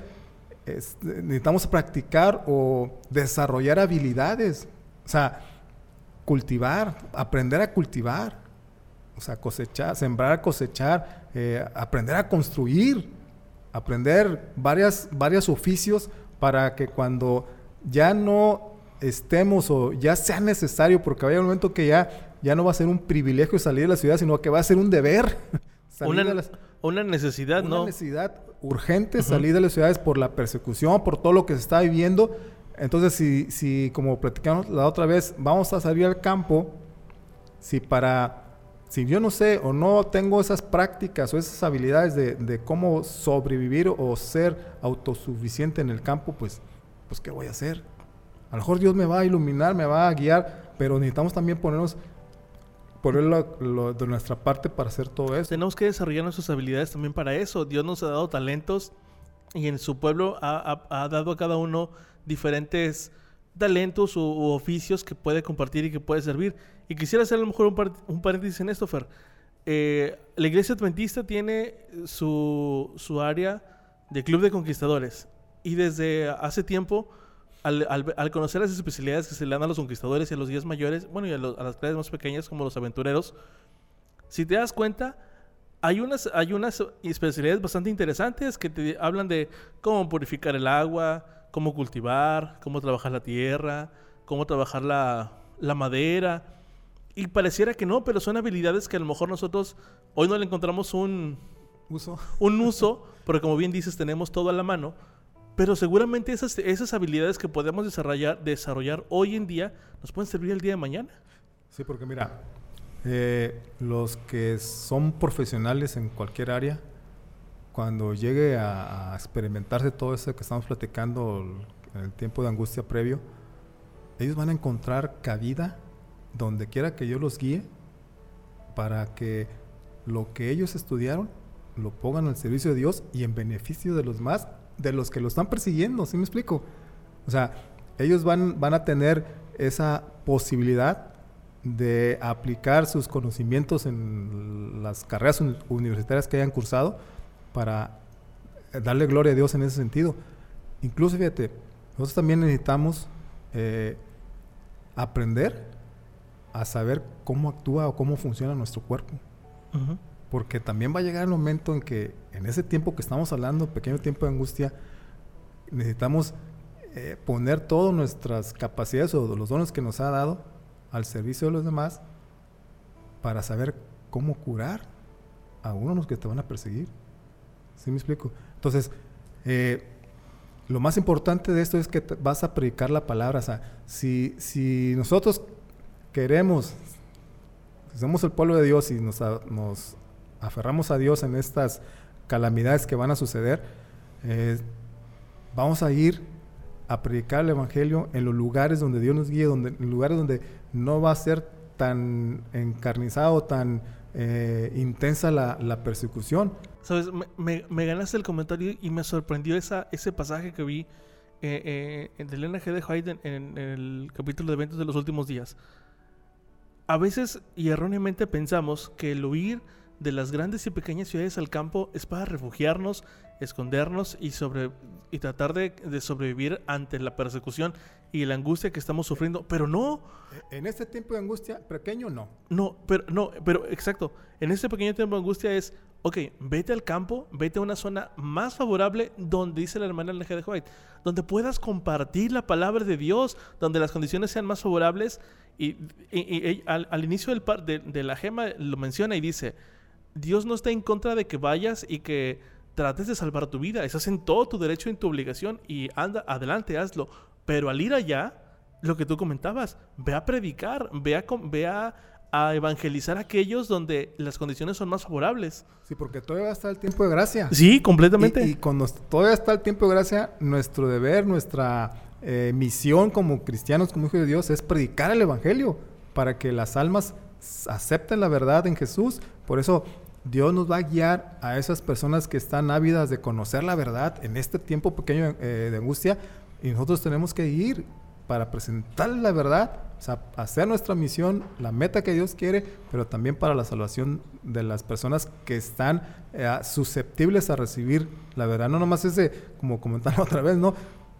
es- necesitamos practicar o desarrollar habilidades. O sea, cultivar, aprender a cultivar. O sea, cosechar, sembrar, cosechar, eh, aprender a construir, aprender varias, varios oficios para que cuando ya no estemos o ya sea necesario, porque va a llegar un momento que ya, ya no va a ser un privilegio salir de la ciudad, sino que va a ser un deber. salir una, de las- una necesidad, una ¿no? necesidad urgente salir de las ciudades por la persecución, por todo lo que se está viviendo. Entonces, si, si como platicamos la otra vez, vamos a salir al campo, si para, si yo no sé o no tengo esas prácticas o esas habilidades de, de cómo sobrevivir o ser autosuficiente en el campo, pues, pues, ¿qué voy a hacer? A lo mejor Dios me va a iluminar, me va a guiar, pero necesitamos también ponernos, poner lo- lo de nuestra parte para hacer todo eso. Tenemos que desarrollar nuestras habilidades también para eso. Dios nos ha dado talentos y en su pueblo ha, ha- ha dado a cada uno diferentes talentos u oficios que puede compartir y que puede servir. Y quisiera hacer a lo mejor un, par- un paréntesis en esto, Fer. Eh, la iglesia adventista tiene su, su área de club de conquistadores y desde hace tiempo al, conocer las especialidades que se le dan a los conquistadores y a los guías mayores, bueno, y a, las clases más pequeñas como los aventureros, si te das cuenta, hay unas, hay unas especialidades bastante interesantes que te hablan de cómo purificar el agua, cómo cultivar, cómo trabajar la tierra, cómo trabajar la, la madera. Y pareciera que no, pero son habilidades que a lo mejor nosotros hoy no le encontramos un uso, un uso porque como bien dices, tenemos todo a la mano pero seguramente esas, esas habilidades que podemos desarrollar, desarrollar hoy en día nos pueden servir el día de mañana. Sí, porque mira, eh, los que son profesionales en cualquier área, cuando llegue a, experimentarse todo eso que estamos platicando en el tiempo de angustia previo, ellos van a encontrar cabida donde quiera que yo los guíe para que lo que ellos estudiaron lo pongan al servicio de Dios y en beneficio de los más de los que lo están persiguiendo, ¿sí me explico? O sea, ellos van, van a tener esa posibilidad de aplicar sus conocimientos en las carreras universitarias que hayan cursado para darle gloria a Dios en ese sentido. Incluso, fíjate, nosotros también necesitamos eh, aprender a saber cómo actúa o cómo funciona nuestro cuerpo. Porque también va a llegar el momento en que en ese tiempo que estamos hablando, pequeño tiempo de angustia, necesitamos eh, poner todas nuestras capacidades o los dones que nos ha dado al servicio de los demás para saber cómo curar a uno de los que te van a perseguir. ¿Sí me explico? Entonces, eh, lo más importante de esto es que vas a predicar la palabra. Si, si nosotros queremos, si somos el pueblo de Dios y nos, nos aferramos a Dios en estas calamidades que van a suceder, eh, vamos a ir a predicar el Evangelio en los lugares donde Dios nos guíe, donde, en lugares donde no va a ser tan encarnizado, tan eh, intensa la, persecución. Sabes, me, ganaste el comentario y me sorprendió esa, ese pasaje que vi eh, eh, de G. de White en, el capítulo de eventos de los últimos días. A veces y erróneamente pensamos que el huir de las grandes y pequeñas ciudades al campo es para refugiarnos, escondernos y, sobre, y tratar de, sobrevivir ante la persecución y la angustia que estamos sufriendo. Pero no. En este tiempo de angustia, pequeño no. No, pero no, pero exacto. En este pequeño tiempo de angustia es, ok, vete al campo, vete a una zona más favorable donde dice la hermana de White, donde puedas compartir la palabra de Dios, donde las condiciones sean más favorables. Y, al, inicio del, de la gema lo menciona y dice, Dios no está en contra de que vayas y que trates de salvar tu vida. Estás en todo tu derecho y en tu obligación y anda, adelante, hazlo. Pero al ir allá, lo que tú comentabas, ve a predicar, ve a, ve a, evangelizar a aquellos donde las condiciones son más favorables. Sí, porque todavía está el tiempo de gracia. Sí, completamente. Y, cuando todavía está el tiempo de gracia, nuestro deber, nuestra eh, misión como cristianos, como hijos de Dios, es predicar el Evangelio para que las almas acepten la verdad en Jesús. Por eso Dios nos va a guiar a esas personas que están ávidas de conocer la verdad en este tiempo pequeño eh, de angustia y nosotros tenemos que ir para presentar la verdad, o sea, hacer nuestra misión, la meta que Dios quiere, pero también para la salvación de las personas que están eh, susceptibles a recibir la verdad. No nomás ese, como comentaba otra vez, ¿no?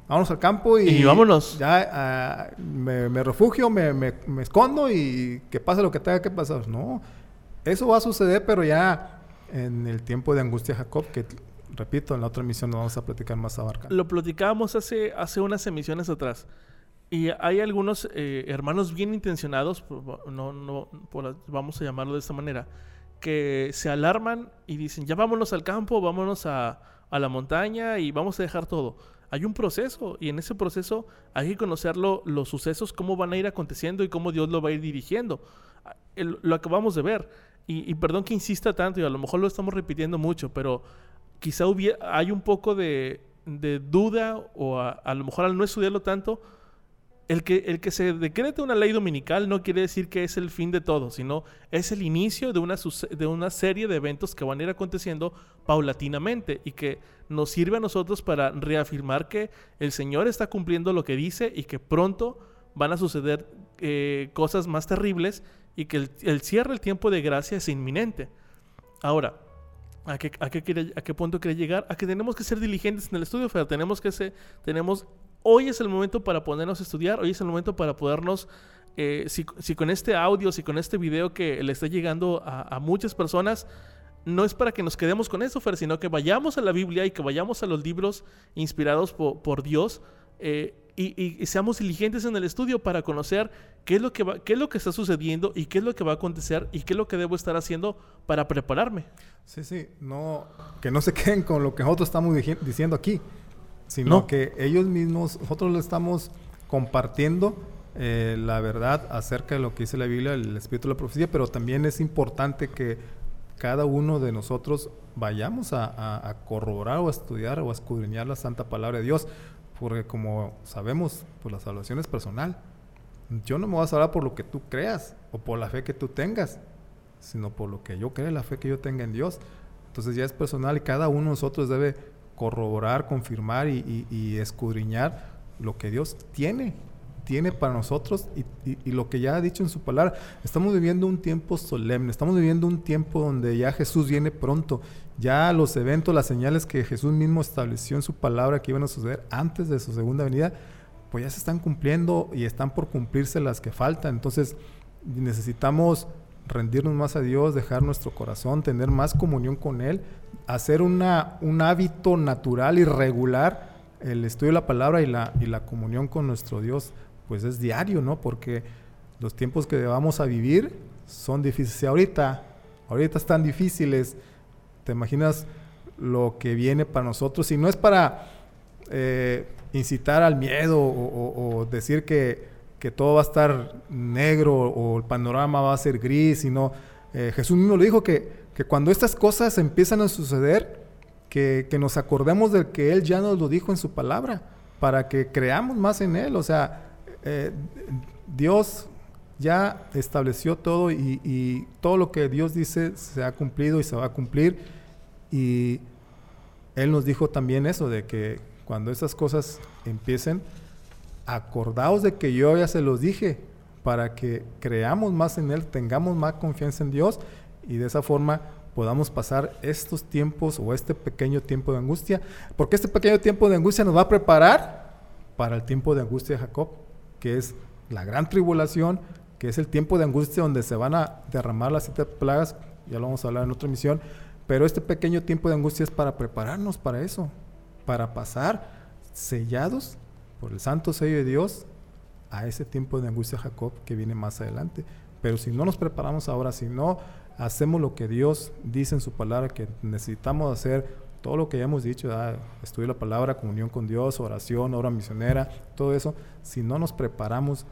Vámonos al campo y, vámonos. Ya ah, me, refugio, me, me escondo y que pase lo que tenga que pasar. No, eso va a suceder, pero ya en el tiempo de angustia Jacob, que repito, en la otra emisión nos vamos a platicar más abarca. Lo platicábamos hace, hace unas emisiones atrás. Y hay algunos eh, hermanos bien intencionados, no, no, vamos a llamarlo de esta manera, que se alarman y dicen, ya vámonos al campo, vámonos a, a la montaña y vamos a dejar todo. Hay un proceso y en ese proceso hay que conocer los sucesos, cómo van a ir aconteciendo y cómo Dios lo va a ir dirigiendo. lo acabamos de ver y, perdón que insista tanto, y a lo mejor lo estamos repitiendo mucho, pero quizá hubiera, hay un poco de, duda, o a, lo mejor al no estudiarlo tanto, el que, el que se decrete una ley dominical no quiere decir que es el fin de todo, sino es el inicio de una, de una serie de eventos que van a ir aconteciendo paulatinamente y que nos sirve a nosotros para reafirmar que el Señor está cumpliendo lo que dice y que pronto van a suceder eh, cosas más terribles y que el, cierre del tiempo de gracia es inminente. Ahora, ¿a qué, a qué, quiere, ¿a qué punto quiere llegar? A que tenemos que ser diligentes en el estudio, pero tenemos que ser, tenemos hoy es el momento para ponernos a estudiar, hoy es el momento para podernos, eh, si, con este audio, si con este video que le está llegando a, muchas personas, no es para que nos quedemos con eso, Fer, sino que vayamos a la Biblia y que vayamos a los libros inspirados por, Dios eh, y, seamos diligentes en el estudio para conocer qué es, lo que va, qué es lo que está sucediendo y qué es lo que va a acontecer y qué es lo que debo estar haciendo para prepararme. Sí, sí, no, que no se queden con lo que nosotros estamos diciendo aquí sino que ellos mismos, nosotros le estamos compartiendo eh, la verdad acerca de lo que dice la Biblia, el espíritu de la profecía, pero también es importante que cada uno de nosotros vayamos a, corroborar o a estudiar o a escudriñar la santa palabra de Dios, porque como sabemos, pues la salvación es personal. Yo no me voy a salvar por lo que tú creas o por la fe que tú tengas, sino por lo que yo creo, la fe que yo tenga en Dios. Entonces ya es personal y cada uno de nosotros debe corroborar, confirmar y, escudriñar lo que Dios tiene, tiene para nosotros y, lo que ya ha dicho en su palabra. Estamos viviendo un tiempo solemne, estamos viviendo un tiempo donde ya Jesús viene pronto, ya los eventos, las señales que Jesús mismo estableció en su palabra que iban a suceder antes de su segunda venida, pues ya se están cumpliendo y están por cumplirse las que faltan. Entonces necesitamos rendirnos más a Dios, dejar nuestro corazón, tener más comunión con Él, hacer una, un hábito natural y regular el estudio de la palabra y la, y la comunión con nuestro Dios, pues es diario, ¿no? Porque los tiempos que vamos a vivir son difíciles. ahorita, ahorita están difíciles, te imaginas lo que viene para nosotros, y no es para eh, incitar al miedo o decir que que todo va a estar negro o el panorama va a ser gris, sino eh, Jesús mismo lo dijo que, que, cuando estas cosas empiezan a suceder, que, que, nos acordemos de que Él ya nos lo dijo en su palabra, para que creamos más en Él. O sea, eh, Dios ya estableció todo y, y, todo lo que Dios dice se ha cumplido y se va a cumplir. Y Él nos dijo también eso, de que cuando estas cosas empiecen, acordaos de que yo ya se los dije, para que creamos más en Él, tengamos más confianza en Dios y de esa forma podamos pasar estos tiempos o este pequeño tiempo de angustia, porque este pequeño tiempo de angustia nos va a preparar para el tiempo de angustia de Jacob, que es la gran tribulación, que es el tiempo de angustia donde se van a derramar las siete plagas, ya lo vamos a hablar en otra misión, pero este pequeño tiempo de angustia es para prepararnos para eso, para pasar sellados por el santo sello de Dios a ese tiempo de angustia Jacob que viene más adelante. Pero si no nos preparamos ahora, si no hacemos lo que Dios dice en su palabra, que necesitamos hacer todo lo que ya hemos dicho, estudio la palabra, comunión con Dios, oración, obra misionera, todo eso, si no nos preparamos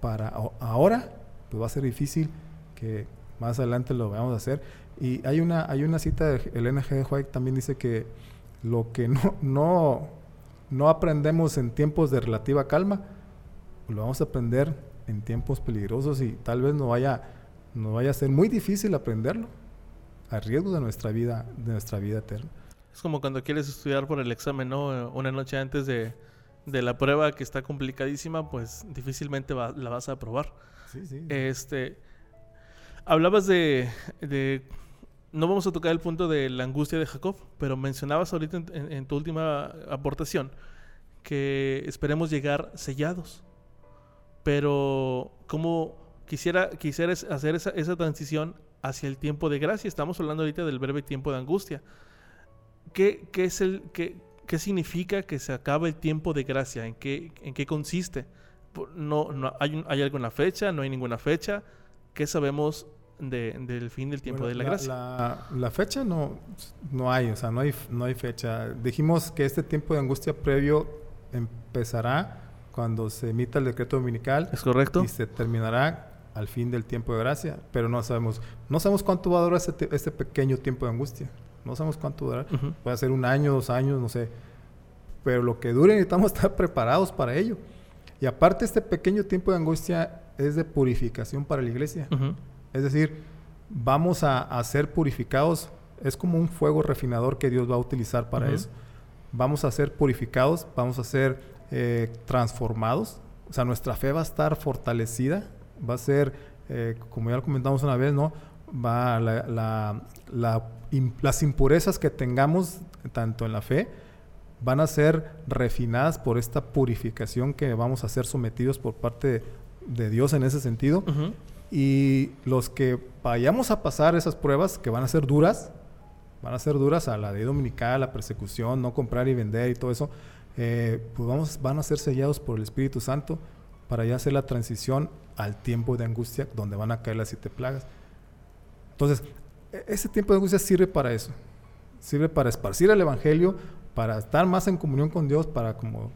para ahora, pues va a ser difícil que más adelante lo vayamos a hacer. Y hay una, hay una cita de Elena G. White también dice que lo que no, no no aprendemos en tiempos de relativa calma, lo vamos a aprender en tiempos peligrosos y tal vez no vaya, no vaya a ser muy difícil aprenderlo a riesgo de nuestra vida, de nuestra vida eterna. Es como cuando quieres estudiar por el examen, ¿no? Una noche antes de, la prueba que está complicadísima, pues difícilmente la vas a aprobar. Sí, sí. Este, hablabas de no vamos a tocar el punto de la angustia de Jacob, pero mencionabas ahorita en, tu última aportación que esperemos llegar sellados. Pero como quisiera, quisiera hacer esa, esa, transición hacia el tiempo de gracia, estamos hablando ahorita del breve tiempo de angustia. ¿Qué, qué es el, qué, qué, significa que se acabe el tiempo de gracia? ¿En qué, en qué consiste? No, no hay, hay alguna fecha, no hay ninguna fecha. ¿Qué sabemos del fin del tiempo de la, gracia. La, fecha no, no hay, o sea, no hay, no hay fecha. Dijimos que este tiempo de angustia previo empezará cuando se emita el decreto dominical. Es correcto. Y se terminará al fin del tiempo de gracia, pero no sabemos, no sabemos cuánto va a durar este, este pequeño tiempo de angustia. No sabemos cuánto durará. Puede ser un año, dos años, no sé. Pero lo que dure necesitamos estar preparados para ello. Y aparte este pequeño tiempo de angustia es de purificación para la iglesia. Es decir, vamos a, ser purificados. Es como un fuego refinador que Dios va a utilizar para eso. Vamos a ser purificados, vamos a ser eh, transformados. O sea, nuestra fe va a estar fortalecida. Va a ser, eh, como ya lo comentamos una vez, ¿no? Va las impurezas que tengamos tanto en la fe van a ser refinadas por esta purificación que vamos a ser sometidos por parte de, Dios en ese sentido. Y los que vayamos a pasar esas pruebas, que van a ser duras, van a ser duras a la ley dominical, la persecución, no comprar y vender y todo eso, eh, pues vamos, van a ser sellados por el Espíritu Santo para ya hacer la transición al tiempo de angustia donde van a caer las siete plagas. Entonces, ese tiempo de angustia sirve para eso. Sirve para esparcir el Evangelio, para estar más en comunión con Dios, para como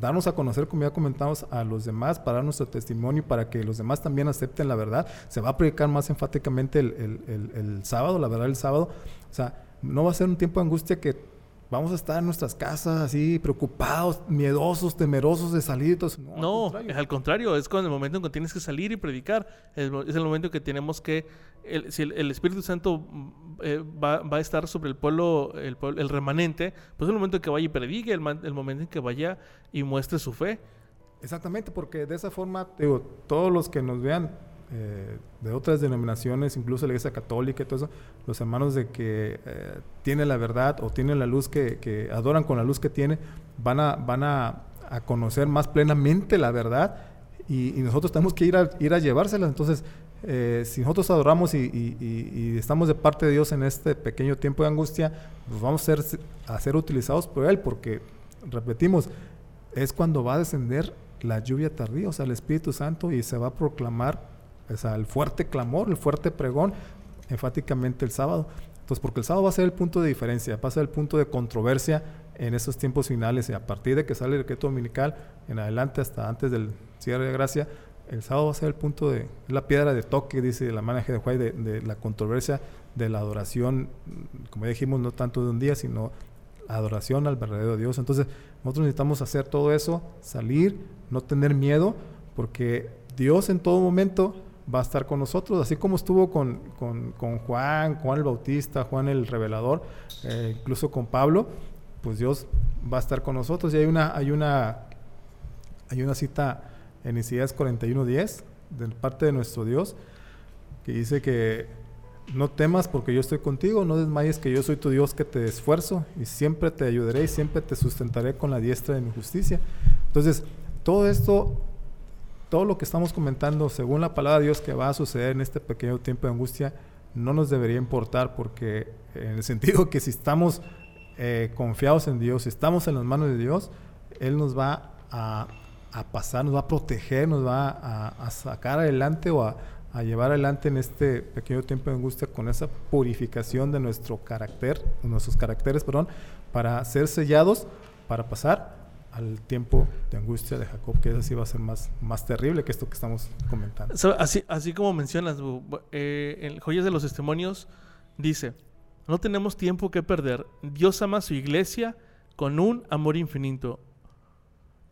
darnos a conocer, como ya comentamos, a los demás, para dar nuestro testimonio, para que los demás también acepten la verdad. Se va a predicar más enfáticamente el, el sábado, la verdad el sábado. O sea, no va a ser un tiempo de angustia que vamos a estar en nuestras casas así preocupados, miedosos, temerosos de salir. no, es al contrario, es con el momento en que tienes que salir y predicar. Es, el momento en que tenemos que, el, si el, Espíritu Santo mm, eh, va, a estar sobre el pueblo, el, remanente, pues es el momento en que vaya y predique, el, el momento en que vaya y muestre su fe. Exactamente, porque de esa forma, digo, todos los que nos vean eh, de otras denominaciones, incluso la Iglesia Católica y todo eso, los hermanos de que eh, tienen la verdad o tienen la luz que, adoran con la luz que tiene, van a, van a, conocer más plenamente la verdad y, nosotros tenemos que ir a, ir a llevársela. Entonces, eh, si nosotros adoramos y, estamos de parte de Dios en este pequeño tiempo de angustia, pues vamos a ser, a ser utilizados por Él, porque, repetimos, es cuando va a descender la lluvia tardía, o sea, el Espíritu Santo, y se va a proclamar el fuerte clamor, el fuerte pregón, enfáticamente el sábado. Entonces, porque el sábado va a ser el punto de diferencia, va a ser el punto de controversia en esos tiempos finales y a partir de que sale el decreto dominical en adelante hasta antes del cierre de gracia, el sábado va a ser el punto de, la piedra de toque, dice la manaje de Juárez, de, la controversia de la adoración, como dijimos, no tanto de un día, sino adoración al verdadero Dios. Entonces, nosotros necesitamos hacer todo eso, salir, no tener miedo, porque Dios en todo momento va a estar con nosotros, así como estuvo con, Juan, Juan el Bautista, Juan el Revelador, eh, incluso con Pablo, pues Dios va a estar con nosotros. Y hay una, hay una, hay una cita en Isaías 41.10 de parte de nuestro Dios que dice que no temas porque yo estoy contigo, no desmayes que yo soy tu Dios que te esfuerzo y siempre te ayudaré y siempre te sustentaré con la diestra de mi justicia. Entonces, todo esto todo lo que estamos comentando, según la palabra de Dios que va a suceder en este pequeño tiempo de angustia, no nos debería importar porque en el sentido que si estamos eh, confiados en Dios, si estamos en las manos de Dios, Él nos va a, pasar, nos va a proteger, nos va a, sacar adelante o a, llevar adelante en este pequeño tiempo de angustia con esa purificación de nuestro carácter, nuestros caracteres, perdón, para ser sellados, para pasar al tiempo de angustia de Jacob, que así va a ser más, más terrible que esto que estamos comentando. Así, así como mencionas, eh, en Joyas de los Testimonios dice, no tenemos tiempo que perder, Dios ama a su iglesia con un amor infinito.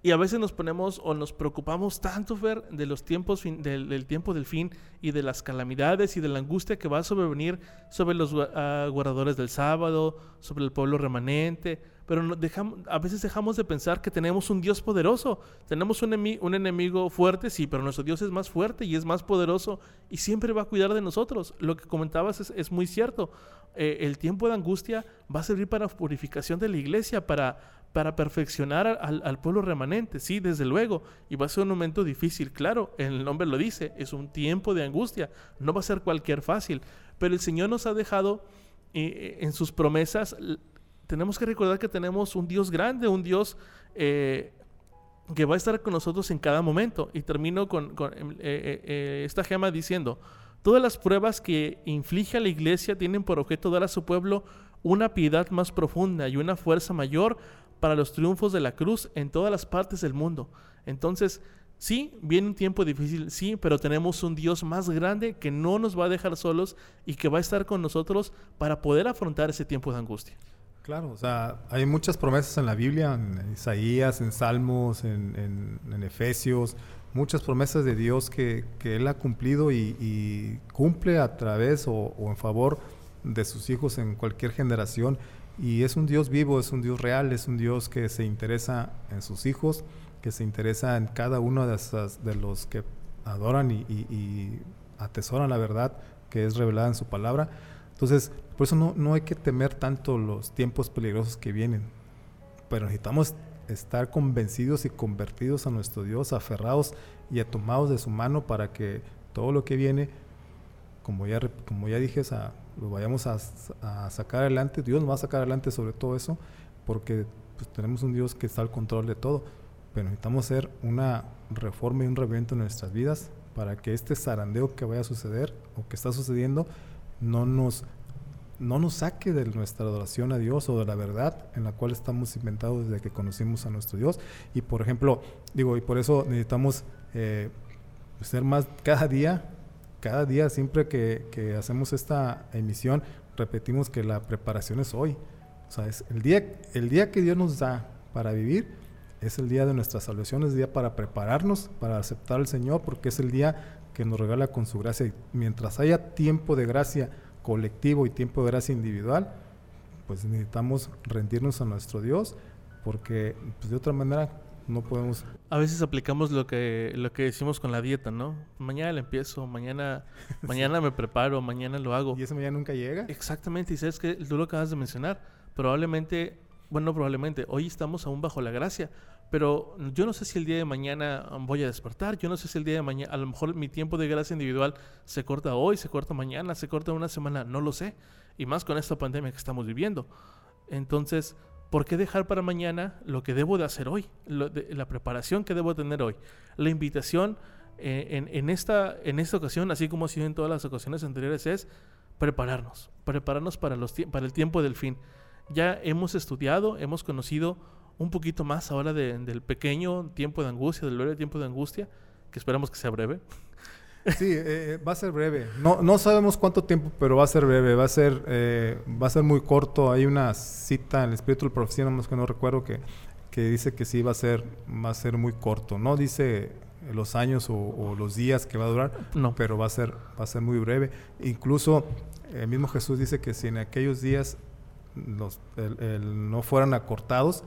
Y a veces nos ponemos o nos preocupamos tanto, Fer, de los tiempos del, tiempo del fin y de las calamidades y de la angustia que va a sobrevenir sobre los uh, guardadores del sábado, sobre el pueblo remanente, pero dejamos, a veces dejamos de pensar que tenemos un Dios poderoso. Tenemos un, un, enemigo fuerte, sí, pero nuestro Dios es más fuerte y es más poderoso y siempre va a cuidar de nosotros. Lo que comentabas es, es muy cierto. Eh, el tiempo de angustia va a servir para purificación de la iglesia, para, para perfeccionar al, al, pueblo remanente, sí, desde luego. Y va a ser un momento difícil, claro, el nombre lo dice, es un tiempo de angustia, no va a ser cualquier fácil. Pero el Señor nos ha dejado eh, en sus promesas tenemos que recordar que tenemos un Dios grande, un Dios eh, que va a estar con nosotros en cada momento. Y termino con, em, eh, eh, esta gema diciendo, todas las pruebas que inflige a la iglesia tienen por objeto dar a su pueblo una piedad más profunda y una fuerza mayor para los triunfos de la cruz en todas las partes del mundo. Entonces, sí, viene un tiempo difícil, sí, pero tenemos un Dios más grande que no nos va a dejar solos y que va a estar con nosotros para poder afrontar ese tiempo de angustia. Claro, o sea, hay muchas promesas en la Biblia, en Isaías, en Salmos, en, Efesios, muchas promesas de Dios que, Él ha cumplido y, cumple a través o, en favor de sus hijos en cualquier generación. Y es un Dios vivo, es un Dios real, es un Dios que se interesa en sus hijos, que se interesa en cada uno de, esas, de los que adoran y, y atesoran la verdad que es revelada en su palabra. Entonces, por eso no, no hay que temer tanto los tiempos peligrosos que vienen. pero necesitamos estar convencidos y convertidos a nuestro Dios, aferrados y tomados de su mano para que todo lo que viene, como ya, como ya dije, lo vayamos a, sacar adelante. Dios nos va a sacar adelante sobre todo eso, porque pues, tenemos un Dios que está al control de todo. Pero necesitamos hacer una reforma y un reviento en nuestras vidas para que este zarandeo que vaya a suceder o que está sucediendo no nos no nos saque de nuestra adoración a Dios o de la verdad en la cual estamos inventados desde que conocimos a nuestro Dios. Y por ejemplo, digo, y por eso necesitamos eh, ser más cada día, cada día, siempre que, hacemos esta emisión, repetimos que la preparación es hoy. O sea, es el día, el día que Dios nos da para vivir, es el día de nuestra salvación, es el día para prepararnos, para aceptar al Señor, porque es el día que nos regala con su gracia. Mientras haya tiempo de gracia, colectivo y tiempo de gracia individual, pues necesitamos rendirnos a nuestro Dios, porque pues, de otra manera no podemos... A veces aplicamos lo que, lo que decimos con la dieta, ¿no? Mañana le empiezo, mañana, mañana me preparo, mañana lo hago. ¿Y ese mañana nunca llega? Exactamente, y sabes que tú lo acabas de mencionar, probablemente, bueno, probablemente, hoy estamos aún bajo la gracia, pero yo no sé si el día de mañana voy a despertar, yo no sé si el día de mañana, a lo mejor mi tiempo de gracia individual se corta hoy, se corta mañana, se corta una semana, no lo sé. Y más con esta pandemia que estamos viviendo. Entonces, ¿por qué dejar para mañana lo que debo de hacer hoy? la preparación que debo tener hoy. La invitación eh, en, esta, en esta ocasión, así como ha sido en todas las ocasiones anteriores, es prepararnos. Prepararnos para, los, para el tiempo del fin. Ya hemos estudiado, hemos conocido un poquito más ahora del pequeño tiempo de angustia, del breve tiempo de angustia, que esperamos que sea breve. Sí, eh, eh, va a ser breve. No, no sabemos cuánto tiempo, pero va a ser breve. Va a ser, eh, va a ser muy corto. Hay una cita en el Espíritu del Profecía, no más que no recuerdo, que, que dice que sí va a ser, va a ser muy corto. No dice los años o, los días que va a durar, no. pero va a ser, va a ser muy breve. Incluso el mismo Jesús dice que si en aquellos días los, no fueran acortados,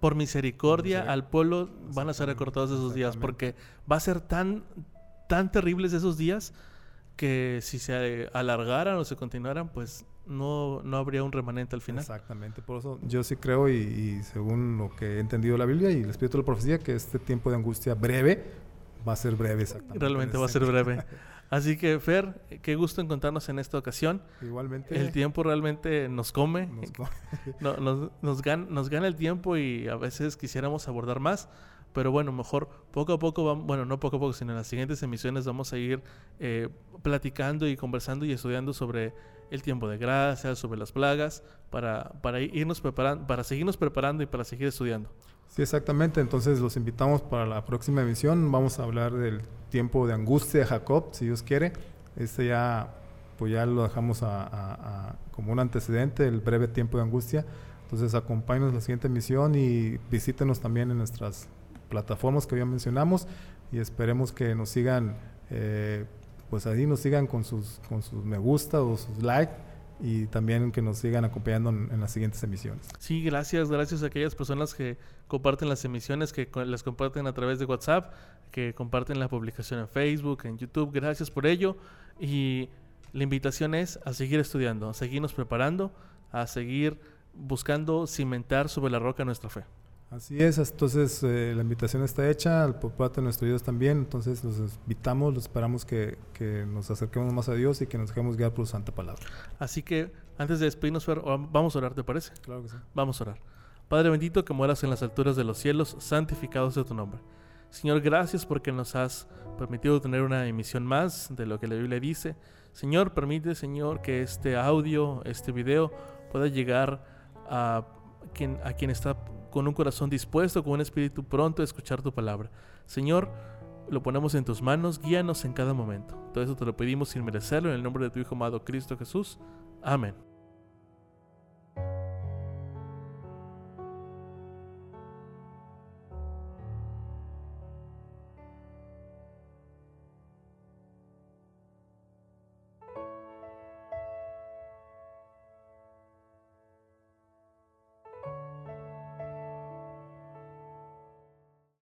por misericordia al pueblo van a ser acortados esos días, porque va a ser tan, tan terribles esos días que si se alargaran o se continuaran, pues no, no habría un remanente al final. Exactamente, por eso yo sí creo y, según lo que he entendido la Biblia y el Espíritu de la Profecía, que este tiempo de angustia breve va a ser breve exactamente. Realmente va a ser breve. Así que, Fer, qué gusto encontrarnos en esta ocasión. Igualmente. El tiempo realmente nos come. Nos, nos, gana, el tiempo y a veces quisiéramos abordar más. Pero bueno, mejor poco a poco, vamos, bueno, no poco a poco, sino en las siguientes emisiones vamos a ir eh, platicando y conversando y estudiando sobre el tiempo de gracia, sobre las plagas, para, para irnos preparando, para seguirnos preparando y para seguir estudiando. Sí, exactamente. Entonces los invitamos para la próxima emisión. Vamos a hablar del tiempo de angustia de Jacob, si Dios quiere. Este ya, pues ya lo dejamos a, como un antecedente, el breve tiempo de angustia. Entonces acompáñenos la siguiente emisión y visítenos también en nuestras plataformas que ya mencionamos y esperemos que nos sigan, eh, pues ahí nos sigan con sus, con sus me gusta o sus like y también que nos sigan acompañando en, las siguientes emisiones. Sí, gracias, gracias a aquellas personas que comparten las emisiones, que las comparten a través de WhatsApp, que comparten la publicación en Facebook, en YouTube. Gracias por ello y la invitación es a seguir estudiando, a seguirnos preparando, a seguir buscando cimentar sobre la roca nuestra fe. Así es, entonces eh, la invitación está hecha, por parte de nuestros Dios también, entonces los invitamos, los esperamos que, que, nos acerquemos más a Dios y que nos dejemos guiar por su santa palabra. Así que antes de despedirnos, vamos a orar, ¿te parece? Claro que sí. Vamos a orar. Padre bendito que moras en las alturas de los cielos, santificado sea tu nombre. Señor, gracias porque nos has permitido tener una emisión más de lo que la Biblia dice. Señor, permite, Señor, que este audio, este video pueda llegar a quien, a quien está con un corazón dispuesto, con un espíritu pronto a escuchar tu palabra. Señor, lo ponemos en tus manos, guíanos en cada momento. Todo eso te lo pedimos sin merecerlo, en el nombre de tu Hijo amado Cristo Jesús. Amén.